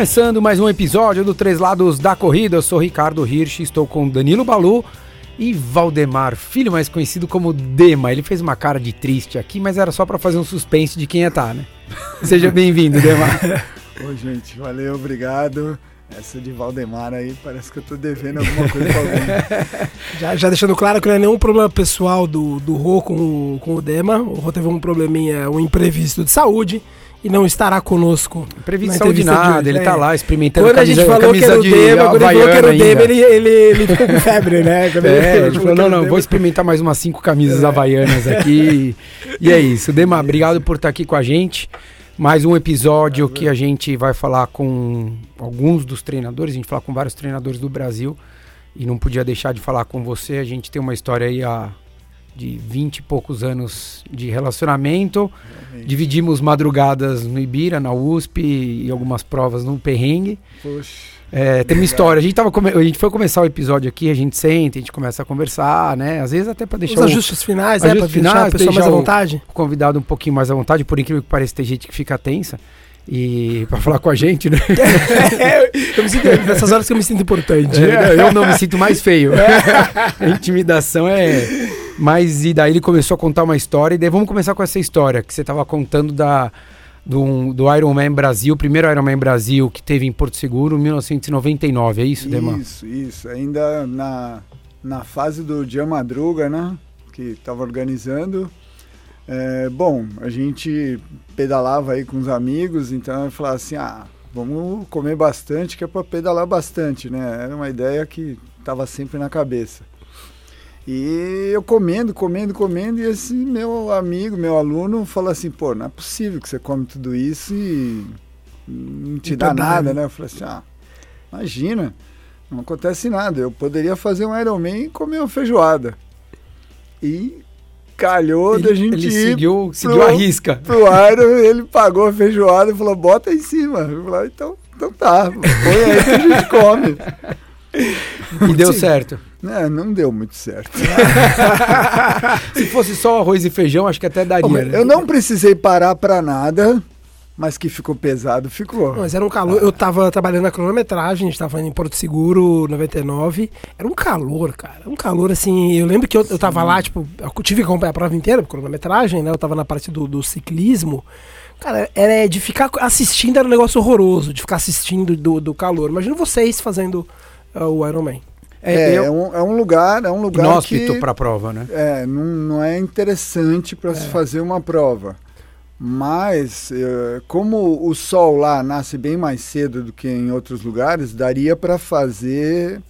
Começando mais um episódio do Três Lados da Corrida, eu sou Ricardo Hirsch, estou com Danilo Balu e Valdemar, filho mais conhecido como Dema. Ele fez uma cara de triste aqui, mas era só para fazer um suspense de quem ia estar, né? Seja bem-vindo, Dema. Oi, gente, valeu, obrigado. Essa de Valdemar aí, parece que eu tô devendo alguma coisa pra alguém. já, já, deixando claro que não é nenhum problema pessoal do, do Rô com o, com o Dema. O Rô teve um probleminha, um imprevisto de saúde e não estará conosco. Previsão de nada, de ele é. tá lá experimentando Quando camisa, a gente falou que era o Dema, quando ele falou que era o Dema, ele, ele, ele ficou com febre, né? Quando é, ele falou, não, não, vou experimentar mais umas cinco camisas é. havaianas aqui. e é isso. Dema, obrigado por estar aqui com a gente. Mais um episódio que a gente vai falar com alguns dos treinadores, a gente falar com vários treinadores do Brasil. E não podia deixar de falar com você. A gente tem uma história aí há de 20 e poucos anos de relacionamento. Realmente. Dividimos madrugadas no Ibira, na USP e algumas provas no Perrengue. Poxa. É, tem uma história. A gente, tava come... a gente foi começar o episódio aqui, a gente senta, a gente começa a conversar, né? Às vezes até para deixar. Os ajustes finais, né? Para deixar a pessoa mais à vontade. O convidado um pouquinho mais à vontade, por incrível que pareça, tem gente que fica tensa. E para falar com a gente, né? É, eu me sinto, nessas horas que eu me sinto importante. É, eu não me sinto mais feio. a intimidação é mas e daí ele começou a contar uma história, e daí vamos começar com essa história que você estava contando da, do, do Ironman Brasil, o primeiro Ironman Brasil que teve em Porto Seguro em 1999, é isso, Demar? Isso, isso. Ainda na, na fase do Dia Madruga, né? Que estava organizando. É, bom, a gente pedalava aí com os amigos, então eu falava assim, ah, vamos comer bastante, que é para pedalar bastante, né? Era uma ideia que estava sempre na cabeça. E eu comendo, comendo, comendo, e esse meu amigo, meu aluno, falou assim, pô, não é possível que você come tudo isso e não te dá nada, né? Eu falei assim, ah, imagina, não acontece nada. Eu poderia fazer um Ironman e comer uma feijoada. E calhou ele, da gente ele ir seguiu, pro, seguiu a risca. Pro Iron, ele pagou a feijoada e falou, bota aí em cima. Eu falei, ah, então, então tá, põe aí que a gente come. E deu certo. É, não deu muito certo. Se fosse só arroz e feijão, acho que até daria. né? Eu não precisei parar para nada, mas que ficou pesado, ficou. Mas era um calor. Eu tava trabalhando na cronometragem, a gente tava em Porto Seguro 99. Era um calor, cara. Um calor assim. Eu lembro que eu, eu tava lá, tipo, eu tive que acompanhar a prova inteira, cronometragem, né? Eu tava na parte do, do ciclismo. Cara, era de ficar assistindo era um negócio horroroso, de ficar assistindo do, do calor. Imagina vocês fazendo o Ironman. É, é, eu, é, um, é um lugar, é um lugar inóspito para a prova, né? É, não, não é interessante para é. se fazer uma prova. Mas, eh, como o sol lá nasce bem mais cedo do que em outros lugares, daria para fazer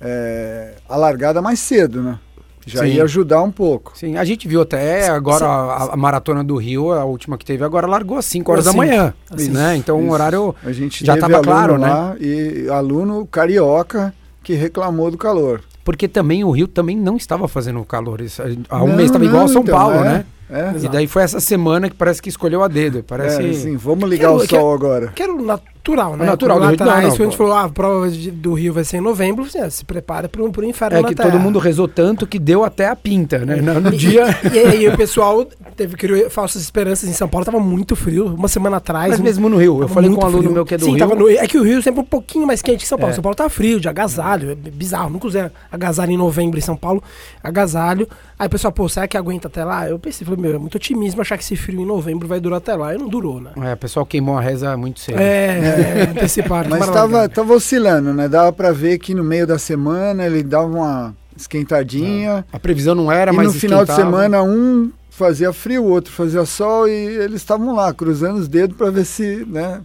é, a largada mais cedo, né? Já Sim. ia ajudar um pouco. Sim, a gente viu até agora a, a, maratona do Rio, a última que teve agora, largou às 5 horas da manhã. Assim, né? Então o horário a gente já estava claro, né? E aluno carioca que reclamou do calor. Porque também o Rio também não estava fazendo calor. há um não, mês estava igual a São então, Paulo, é, né? É, e daí foi essa semana que parece que escolheu a dedo. Parece... É, sim, vamos ligar quero, o sol quero, agora. Quero natural, né? Natural, do natural. Isso que a gente falou, ah, a prova do Rio vai ser em novembro, assim, se prepara para o inferno É que terra. todo mundo rezou tanto que deu até a pinta, né? No, no dia... E, aí o pessoal teve criou falsas esperanças em São Paulo, tava muito frio, uma semana atrás. Mas mesmo no Rio, eu falei com um aluno frio. meu que é do Sim, Rio. Tava no, é que o Rio é sempre um pouquinho mais quente que São Paulo. É. São Paulo tá frio, de agasalho, é bizarro. Nunca usei agasalho em novembro em São Paulo, agasalho. Aí o pessoal, pô, será que aguenta até lá? Eu pensei, falei, meu, é muito otimismo achar que esse frio em novembro vai durar até lá. E não durou, né? É, o pessoal queimou a reza muito cedo. É, é antecipado. Mas tava, tava oscilando, né? Dava pra ver que no meio da semana ele dava uma esquentadinha. A previsão não era, e mas no final de semana um fazia frio, o outro fazia sol e eles estavam lá cruzando os dedos para ver se, né,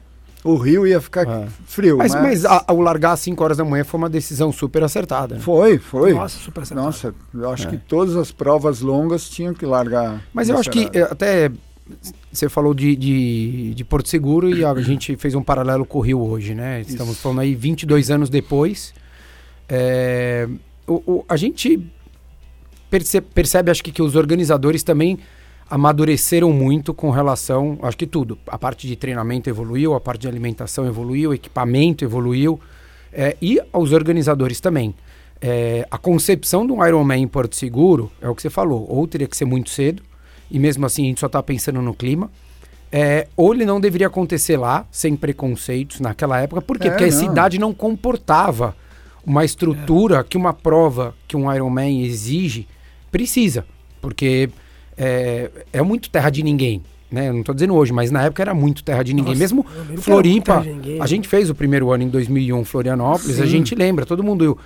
o rio ia ficar é. frio. Mas, mas... mas a, o largar às 5 horas da manhã foi uma decisão super acertada. Né? Foi, foi. Nossa, super acertada. Nossa, eu acho é. que todas as provas longas tinham que largar. Mas eu acho que até você falou de, de, de, Porto Seguro e a gente fez um paralelo com o Rio hoje, né? Estamos Isso. falando aí 22 anos depois. É, o, o, a gente percebe, percebe, acho que, que os organizadores também amadureceram muito com relação, acho que tudo. A parte de treinamento evoluiu, a parte de alimentação evoluiu, o equipamento evoluiu. é, e aos organizadores também. É, a concepção de um Ironman em Porto Seguro é o que você falou, ou teria que ser muito cedo, e mesmo assim a gente só está pensando no clima, é, ou ele não deveria acontecer lá, sem preconceitos naquela época. Por quê? É, Porque a não. cidade não comportava uma estrutura que uma prova que um Ironman exige precisa. Porque é, é muito terra de ninguém. Né? Eu não estou dizendo hoje, mas na época era muito terra de ninguém. Nossa, Mesmo Floripa, ninguém, a né? gente fez o primeiro ano em 2001 Florianópolis, a Sim. gente lembra, todo mundo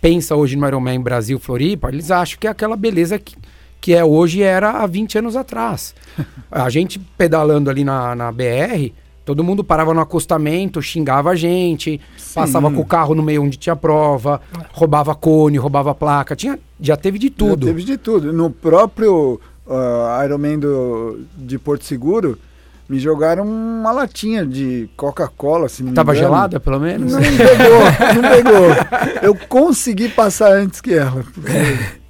pensa hoje no Ironman Brasil Floripa, eles acham que é aquela beleza que, que é hoje era há 20 anos atrás. a gente pedalando ali na, na BR, todo mundo parava no acostamento, xingava a gente, passava com o carro no meio onde tinha prova, roubava cone, roubava placa, tinha, já teve de tudo. Já teve de tudo. No próprio uh, Ironman do, de Porto Seguro, me jogaram uma latinha de Coca-Cola, se não me Tava engano. gelada, pelo menos? Não pegou, não pegou. Eu consegui passar antes que ela. porque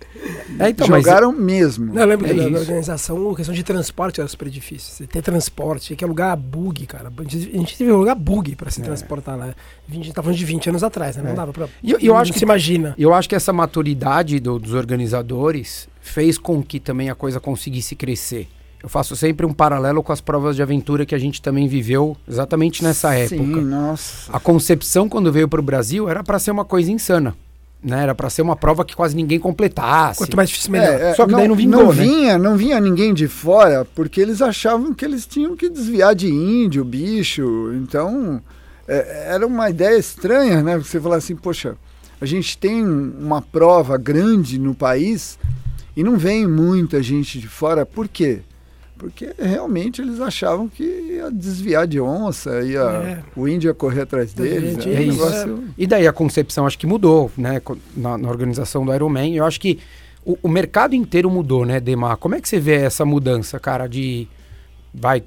É, então, mas- jogaram mesmo. Não, eu lembro É que na, organização, a questão de transporte era super difícil. Você ter transporte, tinha que alugar bug, cara. A gente, a gente teve que alugar bug pra se transportar lá. A gente tá falando de 20 anos atrás, né? Não É. dava pra. E eu- eu acho se que- imagina. Eu acho que essa maturidade do- dos organizadores fez com que também a coisa conseguisse crescer. Eu faço sempre um paralelo com as provas de aventura que a gente também viveu exatamente nessa época. Sim, nossa. A concepção quando veio para o Brasil era para ser uma coisa insana, né? Era para ser uma prova que quase ninguém completasse. Quanto mais difícil, melhor. É, é, Só que daí não vingou, não né? vinha, não vinha ninguém de fora, porque eles achavam que eles tinham que desviar de índio, bicho. Então, é, era uma ideia estranha, né? Você falar assim, poxa, a gente tem uma prova grande no país e não vem muita gente de fora. Por quê? Porque realmente eles achavam que ia desviar de onça, ia, É. o índio ia correr atrás deles. gente, era um é isso. negócio- E daí a concepção acho que mudou, né? Na, na organização do Ironman. Eu acho que o, o mercado inteiro mudou, né, Demar? Como é que você vê essa mudança, cara, de vai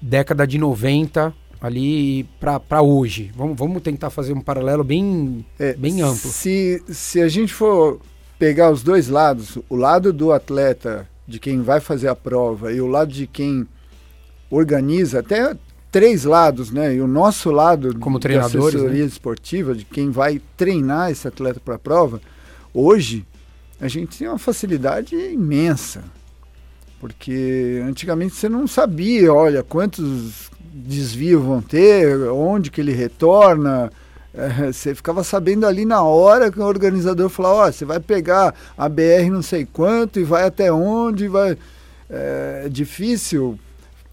década de 90 ali pra pra hoje? Vamos, vamos tentar fazer um paralelo bem, É, bem amplo. Se, se a gente for pegar os dois lados, o lado do atleta, de quem vai fazer a prova, e o lado de quem organiza, até três lados, né? E o nosso lado Como de treinadores, né? assessoria esportiva, de quem vai treinar esse atleta para a prova, hoje a gente tem uma facilidade imensa. Porque antigamente você não sabia, olha, quantos desvios vão ter, onde que ele retorna. É, você ficava sabendo ali na hora que o organizador falava, ó, você vai pegar a BR não sei quanto e vai até onde, vai. É difícil.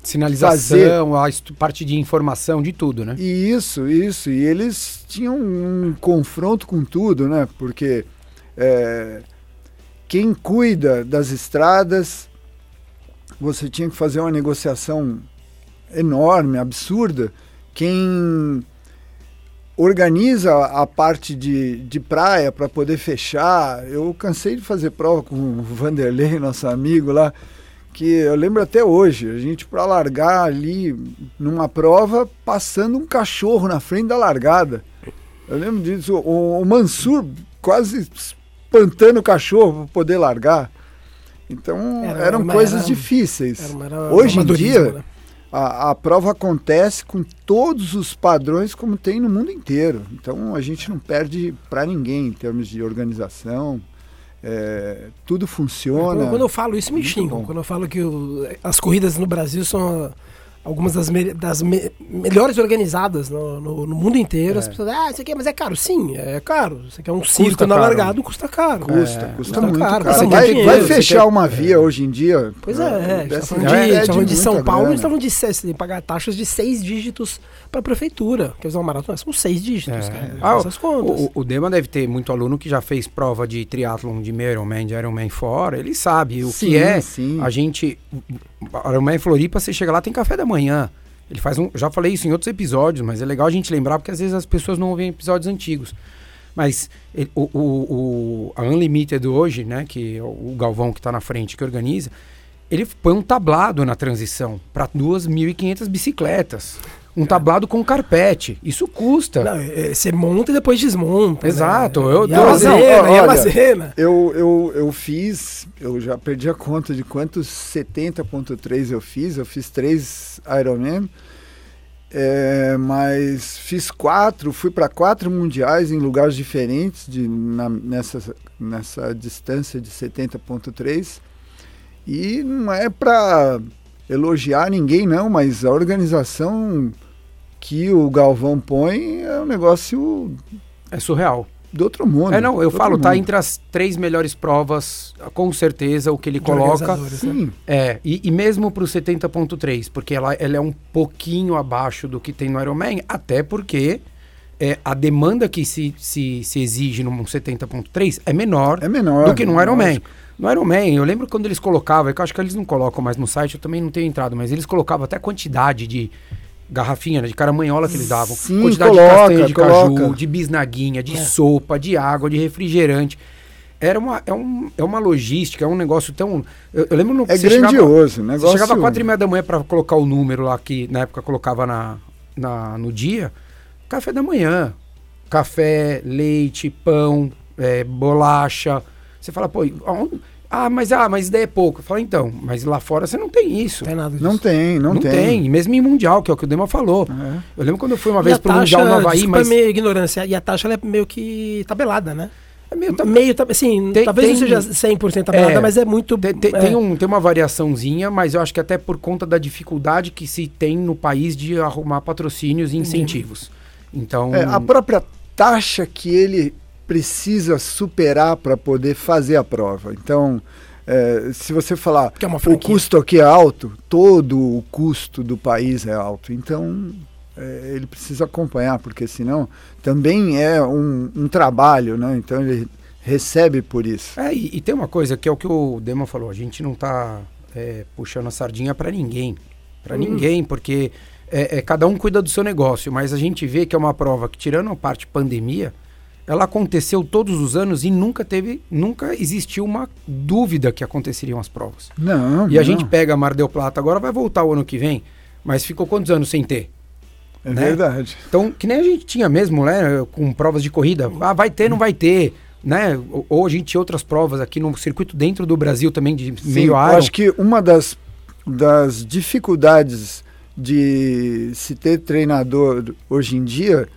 Sinalização, a estu- parte de informação, de tudo, né? E isso, isso. E eles tinham um confronto com tudo, né? Porque é, quem cuida das estradas, você tinha que fazer uma negociação enorme, absurda. Quem organiza a parte de, de praia para poder fechar. Eu cansei de fazer prova com o Vanderlei, nosso amigo lá, que eu lembro até hoje, a gente para largar ali numa prova, passando um cachorro na frente da largada. Eu lembro disso, o, o Mansur quase espantando o cachorro para poder largar. Então Era eram uma- coisas era- difíceis. Era era Hoje em dia, né? A, a prova acontece com todos os padrões como tem no mundo inteiro. Então a gente não perde para ninguém em termos de organização. É, tudo funciona. Quando, eu falo isso, me xingam. Quando eu falo que o- as corridas no Brasil são algumas das, me- das me- melhores organizadas no, no- no mundo inteiro. As pessoas, ah, isso aqui, mas é caro. Sim, é caro. Você quer um circo na caro. largada, custa caro. Custa, É, custa custa muito caro, caro. Vai, dinheiro, vai fechar quer- uma via hoje em dia. Pois é, é. Tá falando de, é falando de São Paulo, tá falando de, que pagar taxas de seis dígitos pra prefeitura. Quer dizer, uma maratona são seis dígitos, É. cara. Ah, essas contas. O, o Dema deve ter muito aluno que já fez prova de triatlon de Ironman, de Ironman fora. Ele sabe o Sim, que é. sim. A gente. Ironman Floripa, você chega lá, tem café da manhã. Ele faz um. Já falei isso em outros episódios, mas é legal a gente lembrar porque às vezes as pessoas não ouvem episódios antigos. Mas ele- o, o, o- a Unlimited hoje, né, que é o o Galvão que está na frente, que organiza, ele põe um tablado na transição para 2.500 bicicletas. Um tablado com carpete. Isso custa. Não, é, você monta e depois desmonta. Exato, Né? eu e dou- a Não, Lazena, e a olha, Lazena. Eu, eu, eu fiz, eu já perdi a conta de quantos 70.3 eu fiz, eu fiz três Ironman. É, mas fiz quatro, fui para quatro mundiais em lugares diferentes de, na, nessa, nessa distância de 70.3. E não é para elogiar ninguém, não, mas a organização que o Galvão põe é um negócio. É surreal. Do outro mundo. É, não, eu falo, tá mundo. tá entre as três melhores provas, com certeza, o que ele de coloca. Né? Sim. É, e, e mesmo pro 70.3, porque ela, ela é um pouquinho abaixo do que tem no Ironman, até porque é, a demanda que se, se, se exige num 70.3 é menor, é menor do que no Ironman. No Ironman, eu lembro quando eles colocavam, é que eu acho que eles não colocam mais no site, eu também não tenho entrado, mas eles colocavam até a quantidade de garrafinha né, de caramanhola que eles davam. Sim, quantidade coloca, de castanha de coloca. caju, de bisnaguinha, de é. sopa, de água, de refrigerante. Era uma, é, um, é uma logística, é um negócio tão. Eu, eu lembro no É grandioso, chegava, negócio. Você chegava às quatro e meia da manhã para colocar o número lá que na época colocava na, na, no dia. Café da manhã. Café, leite, pão, é, bolacha. Você fala, pô, onde, ah, mas ah, mas daí é pouco. Eu falo, então, mas lá fora você não tem isso. Tem nada disso. Não tem, não, não tem. tem. Mesmo em Mundial, que é o que o Dema falou. É. Eu lembro quando eu fui uma e vez pro Mundial no Havaí, mas. Meio ignorância. E a taxa é meio que tabelada, né? É meio, meio assim, tem, talvez tem, não seja 100% tabelada, é, mas é muito... Tem, tem, é. tem, um, tem uma variaçãozinha, mas eu acho que até por conta da dificuldade que se tem no país de arrumar patrocínios e incentivos. Então... É, a própria taxa que ele precisa superar para poder fazer a prova. Então, é, se você falar é o custo aqui é alto, todo o custo do país é alto. Então, é, ele precisa acompanhar, porque senão também é um, um trabalho, né? Então, ele recebe por isso. É, e, e, tem uma coisa que é o que o Dema falou: a gente não está é, puxando a sardinha para ninguém. Para hum. ninguém, porque é, é, cada um cuida do seu negócio, mas a gente vê que é uma prova que, tirando a parte pandemia, ela aconteceu todos os anos e nunca teve, nunca existiu uma dúvida que aconteceriam as provas. Não. E não. a gente pega Mar del Plata, agora vai voltar o ano que vem, mas ficou quantos anos sem ter? É né? verdade. Então, que nem a gente tinha mesmo, né, com provas de corrida, ah, vai ter, não vai ter, né? Ou, ou a gente tinha outras provas aqui no circuito dentro do Brasil também de Sim, meio ar. Eu acho que uma das, das dificuldades de se ter treinador hoje em dia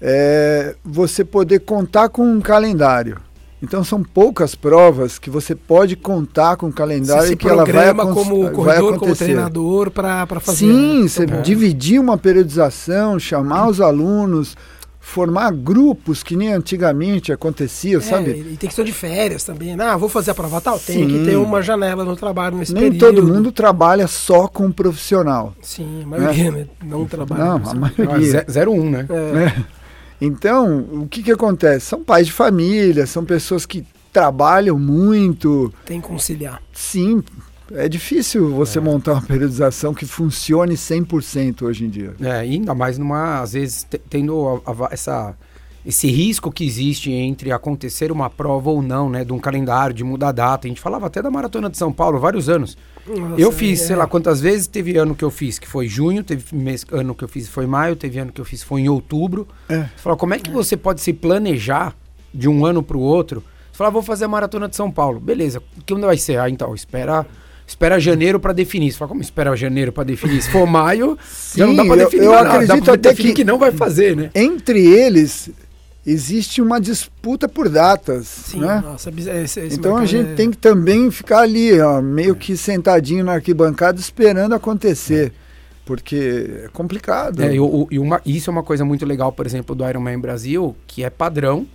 é você poder contar com um calendário. Então são poucas provas que você pode contar com o calendário você e que ela vai como corredor, como treinador para fazer. Sim, né? você é. dividir uma periodização, chamar os alunos, formar grupos que nem antigamente acontecia, é, sabe? E tem questão de férias também. Ah, vou fazer a prova tal, tem que ter uma janela no trabalho nesse Nem período. todo mundo trabalha só com um profissional. Sim, a maioria né? não trabalha. Não, a maioria. Ah, 01, um, né? É. é. Então, o que, que acontece? São pais de família, são pessoas que trabalham muito. Tem que conciliar. Sim, é difícil você é. montar uma periodização que funcione 100% hoje em dia. É, ainda mais numa, às vezes, tendo a, a, essa, esse risco que existe entre acontecer uma prova ou não, né, de um calendário, de mudar a data. A gente falava até da Maratona de São Paulo vários anos. Nossa, eu fiz, é. sei lá quantas vezes, teve ano que eu fiz que foi junho, teve mês, ano que eu fiz foi maio, teve ano que eu fiz foi em outubro. É. Você fala, como é que você pode se planejar de um ano para o outro? Você fala, vou fazer a maratona de São Paulo. Beleza, que onde vai ser? Ah, então, espera espera janeiro para definir. Você fala, como espera janeiro para definir? Se for maio, Sim, já não dá para definir. Eu, eu acredito até que, que não vai fazer, né? Entre eles, existe uma disputa por datas. Sim, né? nossa, esse, esse então a gente é... tem que também ficar ali, ó, meio é. que sentadinho na arquibancada esperando acontecer. É. Porque é complicado. É, e, e uma, isso é uma coisa muito legal, por exemplo, do Ironman Brasil, que é padrão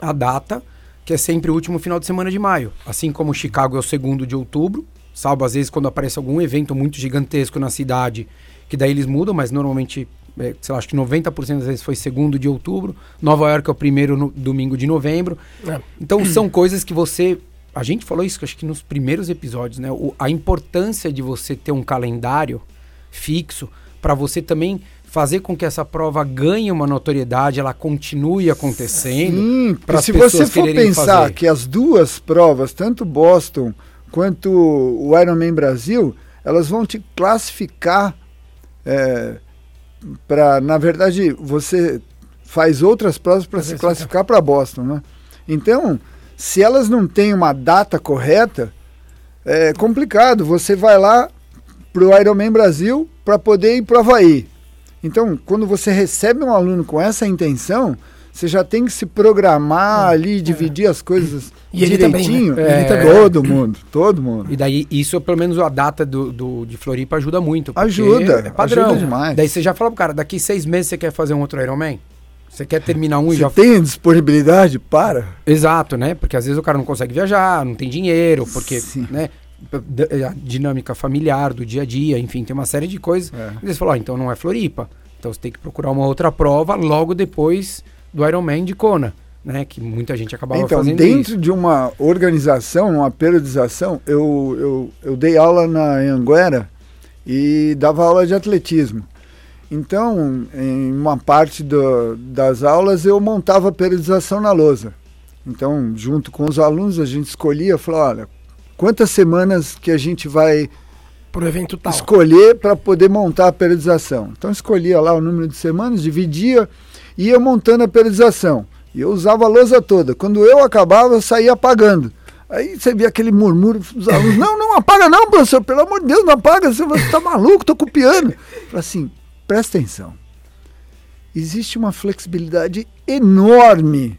a data, que é sempre o último final de semana de maio. Assim como Chicago é o segundo de outubro, salvo às vezes quando aparece algum evento muito gigantesco na cidade, que daí eles mudam, mas normalmente é, sei lá, acho que 90% das vezes foi segundo de outubro. Nova York é o primeiro no, domingo de novembro. É. Então são coisas que você. A gente falou isso acho que nos primeiros episódios, né? O, a importância de você ter um calendário fixo para você também fazer com que essa prova ganhe uma notoriedade, ela continue acontecendo. Sim, porque se você for pensar fazer. que as duas provas, tanto Boston quanto o Ironman Brasil, elas vão te classificar é, para, na verdade, você faz outras provas para se classificar para Boston, né? Então, se elas não têm uma data correta, é complicado. Você vai lá para o Ironman Brasil para poder ir para o Havaí. Então, quando você recebe um aluno com essa intenção, você já tem que se programar ali, dividir as coisas E ele também, direitinho. né? Ele também. Todo mundo, todo mundo. E daí, isso, pelo menos a data do, do- de Floripa ajuda muito. Ajuda, é padrão. ajuda demais. Daí você já fala pro cara, daqui seis meses você quer fazer um outro Ironman? Você quer terminar um e já... tem disponibilidade? Para. Exato, né? Porque às vezes o cara não consegue viajar, não tem dinheiro, porque, Sim. né? d- A dinâmica familiar do dia a dia, enfim, tem uma série de coisas. É. E eles falam, ó, então não é Floripa. Então você tem que procurar uma outra prova logo depois do Ironman de Kona, né? Que muita gente acabava Então, fazendo dentro isso. de uma organização, uma periodização, eu, eu, eu dei aula na Anguera e dava aula de atletismo. Então, em uma parte do- das aulas, eu montava a periodização na lousa. Então, junto com os alunos, a gente escolhia, falava, olha, quantas semanas que a gente vai Pro evento tal. escolher para poder montar a periodização. Então escolhia lá o número de semanas, dividia ia montando a periodização. E eu usava a lousa toda. Quando eu acabava, eu saía apagando. Aí você via aquele murmúrio dos alunos, não, não apaga não, professor, pelo amor de Deus, não apaga, você está maluco, estou copiando. Assim, presta atenção. Existe uma flexibilidade enorme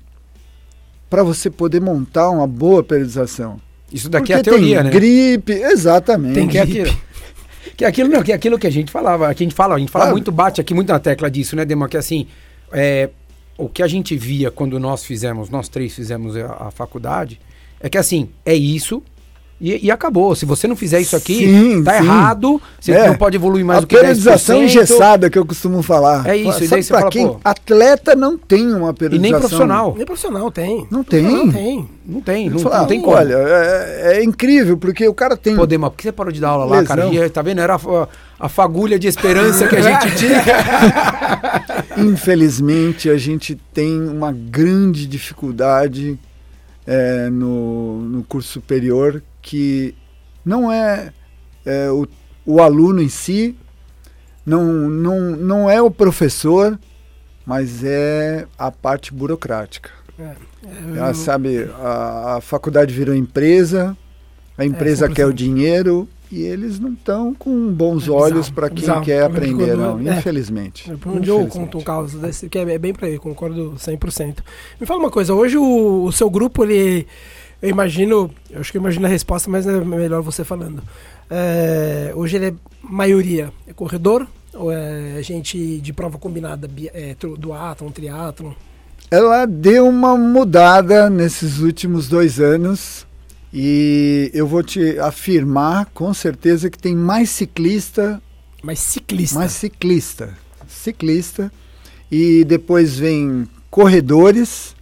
para você poder montar uma boa periodização. Isso daqui Porque é a teoria, tem né? gripe, exatamente. Tem que é gripe. aquilo. Que é aquilo, não, que é aquilo que a gente falava, que a gente fala, a gente fala Claro. muito, bate aqui muito na tecla disso, né, Dema? Que assim, é, o que a gente via quando nós fizemos, nós três fizemos a, a faculdade, é que assim, é isso e, e acabou. Se você não fizer isso aqui, Sim, tá sim. errado, você É. não pode evoluir mais a do que periodização 10%. engessada que eu costumo falar. É isso, Sabe e daí você pra fala, quem? pô- Atleta não tem uma E periodização. nem profissional. Nem profissional tem. Não tem. Não tem. Não tem, não, não tem como. Olha, é, é incrível, porque o cara tem. Pô, Dema, por que você parou de dar aula lá, cara? Lesão. E, tá vendo? Era a, a fagulha de esperança que a gente tinha. Infelizmente, a gente tem uma grande dificuldade é, no, no curso superior que não é, é, o, o aluno em si, não, não, não é o professor, mas é a parte burocrática. É, Ela sabe, a, a faculdade virou empresa, a empresa quer o dinheiro e eles não estão com bons É olhos para é quem bizarro. quer que aprender, não, é. infelizmente. Por onde eu conto um caso desse, que é bem pra ele, concordo 100%. Me fala uma coisa, hoje o, o seu grupo, ele, eu imagino, eu acho que eu imagino a resposta, mas é melhor você falando. É, hoje ele é maioria, é corredor ou é gente de prova combinada, bi- é, duatlon, triatlon? Ela deu uma mudada nesses últimos dois anos e eu vou te afirmar com certeza que tem mais ciclista, Mas ciclista. mais ciclista, ciclista e depois vem corredores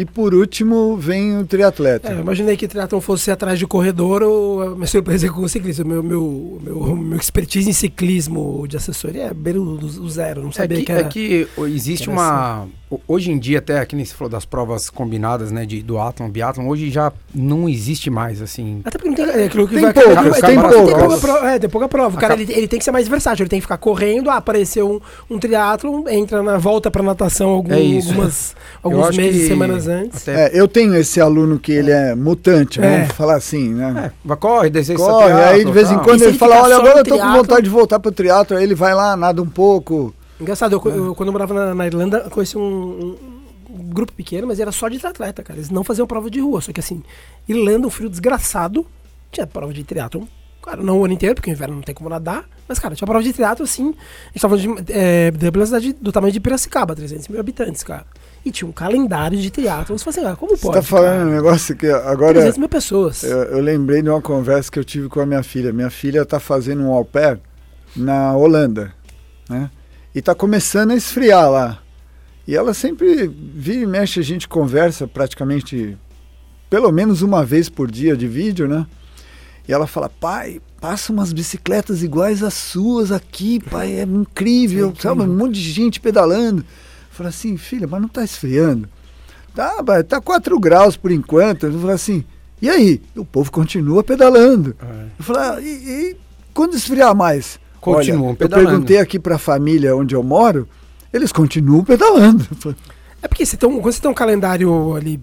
e por último vem o triatleta. É, eu imaginei que triatlon fosse atrás de corredor ou a minha surpresa é com o ciclista. Meu, meu, meu, meu expertise em ciclismo de assessoria é beira do, zero, não É sabia que, que, é era. que existe que era uma. ho- Hoje em dia, até que nem você falou das provas combinadas, né? De duatlon, biatlon, hoje já não existe mais, assim. Até porque não tem é aquilo que Tem vai poucas, é, tem pouca- prova, é, tem pouca prova. O cara ele, ele tem que ser mais versátil, ele tem que ficar correndo, ah, apareceu um, um triatlon, entra na volta pra natação algum, É isso. algumas, Eu alguns meses, que semanas antes. Até, É, eu tenho esse aluno que ele é mutante, É. vamos falar assim, né? é, vai, corre, desce Corre, aí de vez em quando se ele ele fala, olha, agora eu tô com triatlo? vontade de voltar pro triatlo, aí ele vai lá, nada um pouco. Engraçado, eu, eu- quando eu morava na, na Irlanda, eu conheci um, um- um grupo pequeno, mas era só de atleta, cara. Eles não faziam prova de rua, só que assim, Irlanda, um frio desgraçado, tinha prova de triatlon. Cara, não o ano inteiro, porque o inverno não tem como nadar, mas, cara, tinha prova de triatlo, assim, a gente tava falando de, é, pela cidade do tamanho de Piracicaba, 300 mil habitantes, cara. E tinha um calendário de triatlo. Você fala assim, ah, como Você pode? tá falando um cara? negócio que agora 300 mil pessoas. eu, eu lembrei de uma conversa que eu tive com a minha filha. Minha filha tá fazendo um au pair na Holanda, né? E tá começando a esfriar lá. E ela sempre vira e mexe, a gente conversa praticamente pelo menos uma vez por dia de vídeo, né? E ela fala, pai, passa umas bicicletas iguais às suas aqui, pai, é incrível, É sabe? Um monte de gente pedalando. Falei assim, filha, mas não tá esfriando? Tá, pai, tá 4 graus por enquanto. Eu falei assim, e aí? O povo continua pedalando. Eu falei, ah, e, e quando esfriar mais? Continuam Olha, pedalando. Eu perguntei aqui pra família onde eu moro, eles continuam pedalando. É porque você tem um, quando você tem um calendário ali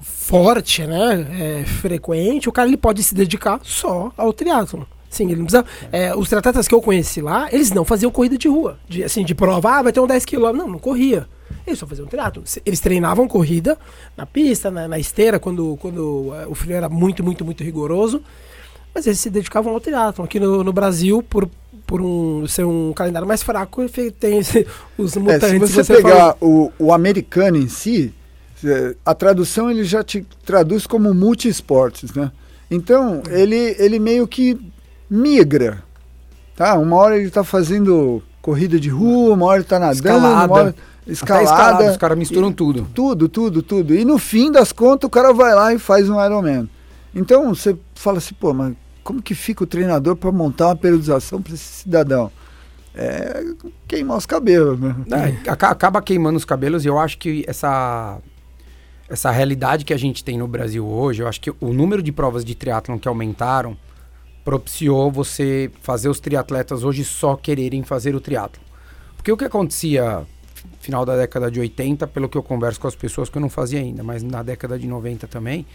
forte, né? é, frequente, o cara ele pode se dedicar só ao triatlon. Sim, ele não precisava. É, os triatletas que eu conheci lá, eles não faziam corrida de rua. De, assim, de prova, ah, vai ter um 10 km. Não, não corria. Eles só faziam triatlo. Eles treinavam corrida na pista, na, na esteira, quando, quando é, o frio era muito, muito, muito rigoroso. Mas eles se dedicavam ao triatlo. Aqui no, no Brasil, por, por um, ser um calendário mais fraco, tem os mutantes. É, se você, você pegar falou. o, o americano em si, é, a tradução ele já te traduz como multiesportes, né? Então, ele, ele meio que migra, tá? Uma hora ele está fazendo corrida de rua, uma hora ele está nadando, Escalada. uma hora escalada. escalada, os caras misturam E- tudo. Tudo, tudo, tudo. E no fim das contas, o cara vai lá e faz um Ironman. Então, você fala assim, pô, mas como que fica o treinador para montar uma periodização para esse cidadão? É queimar os cabelos, né? É, aca- acaba queimando os cabelos e eu acho que essa essa realidade que a gente tem no Brasil hoje, eu acho que o número de provas de triatlon que aumentaram propiciou você fazer os triatletas hoje só quererem fazer o triatlon. Porque o que acontecia final da década de 80, pelo que eu converso com as pessoas que eu não fazia ainda, mas na década de 90 também,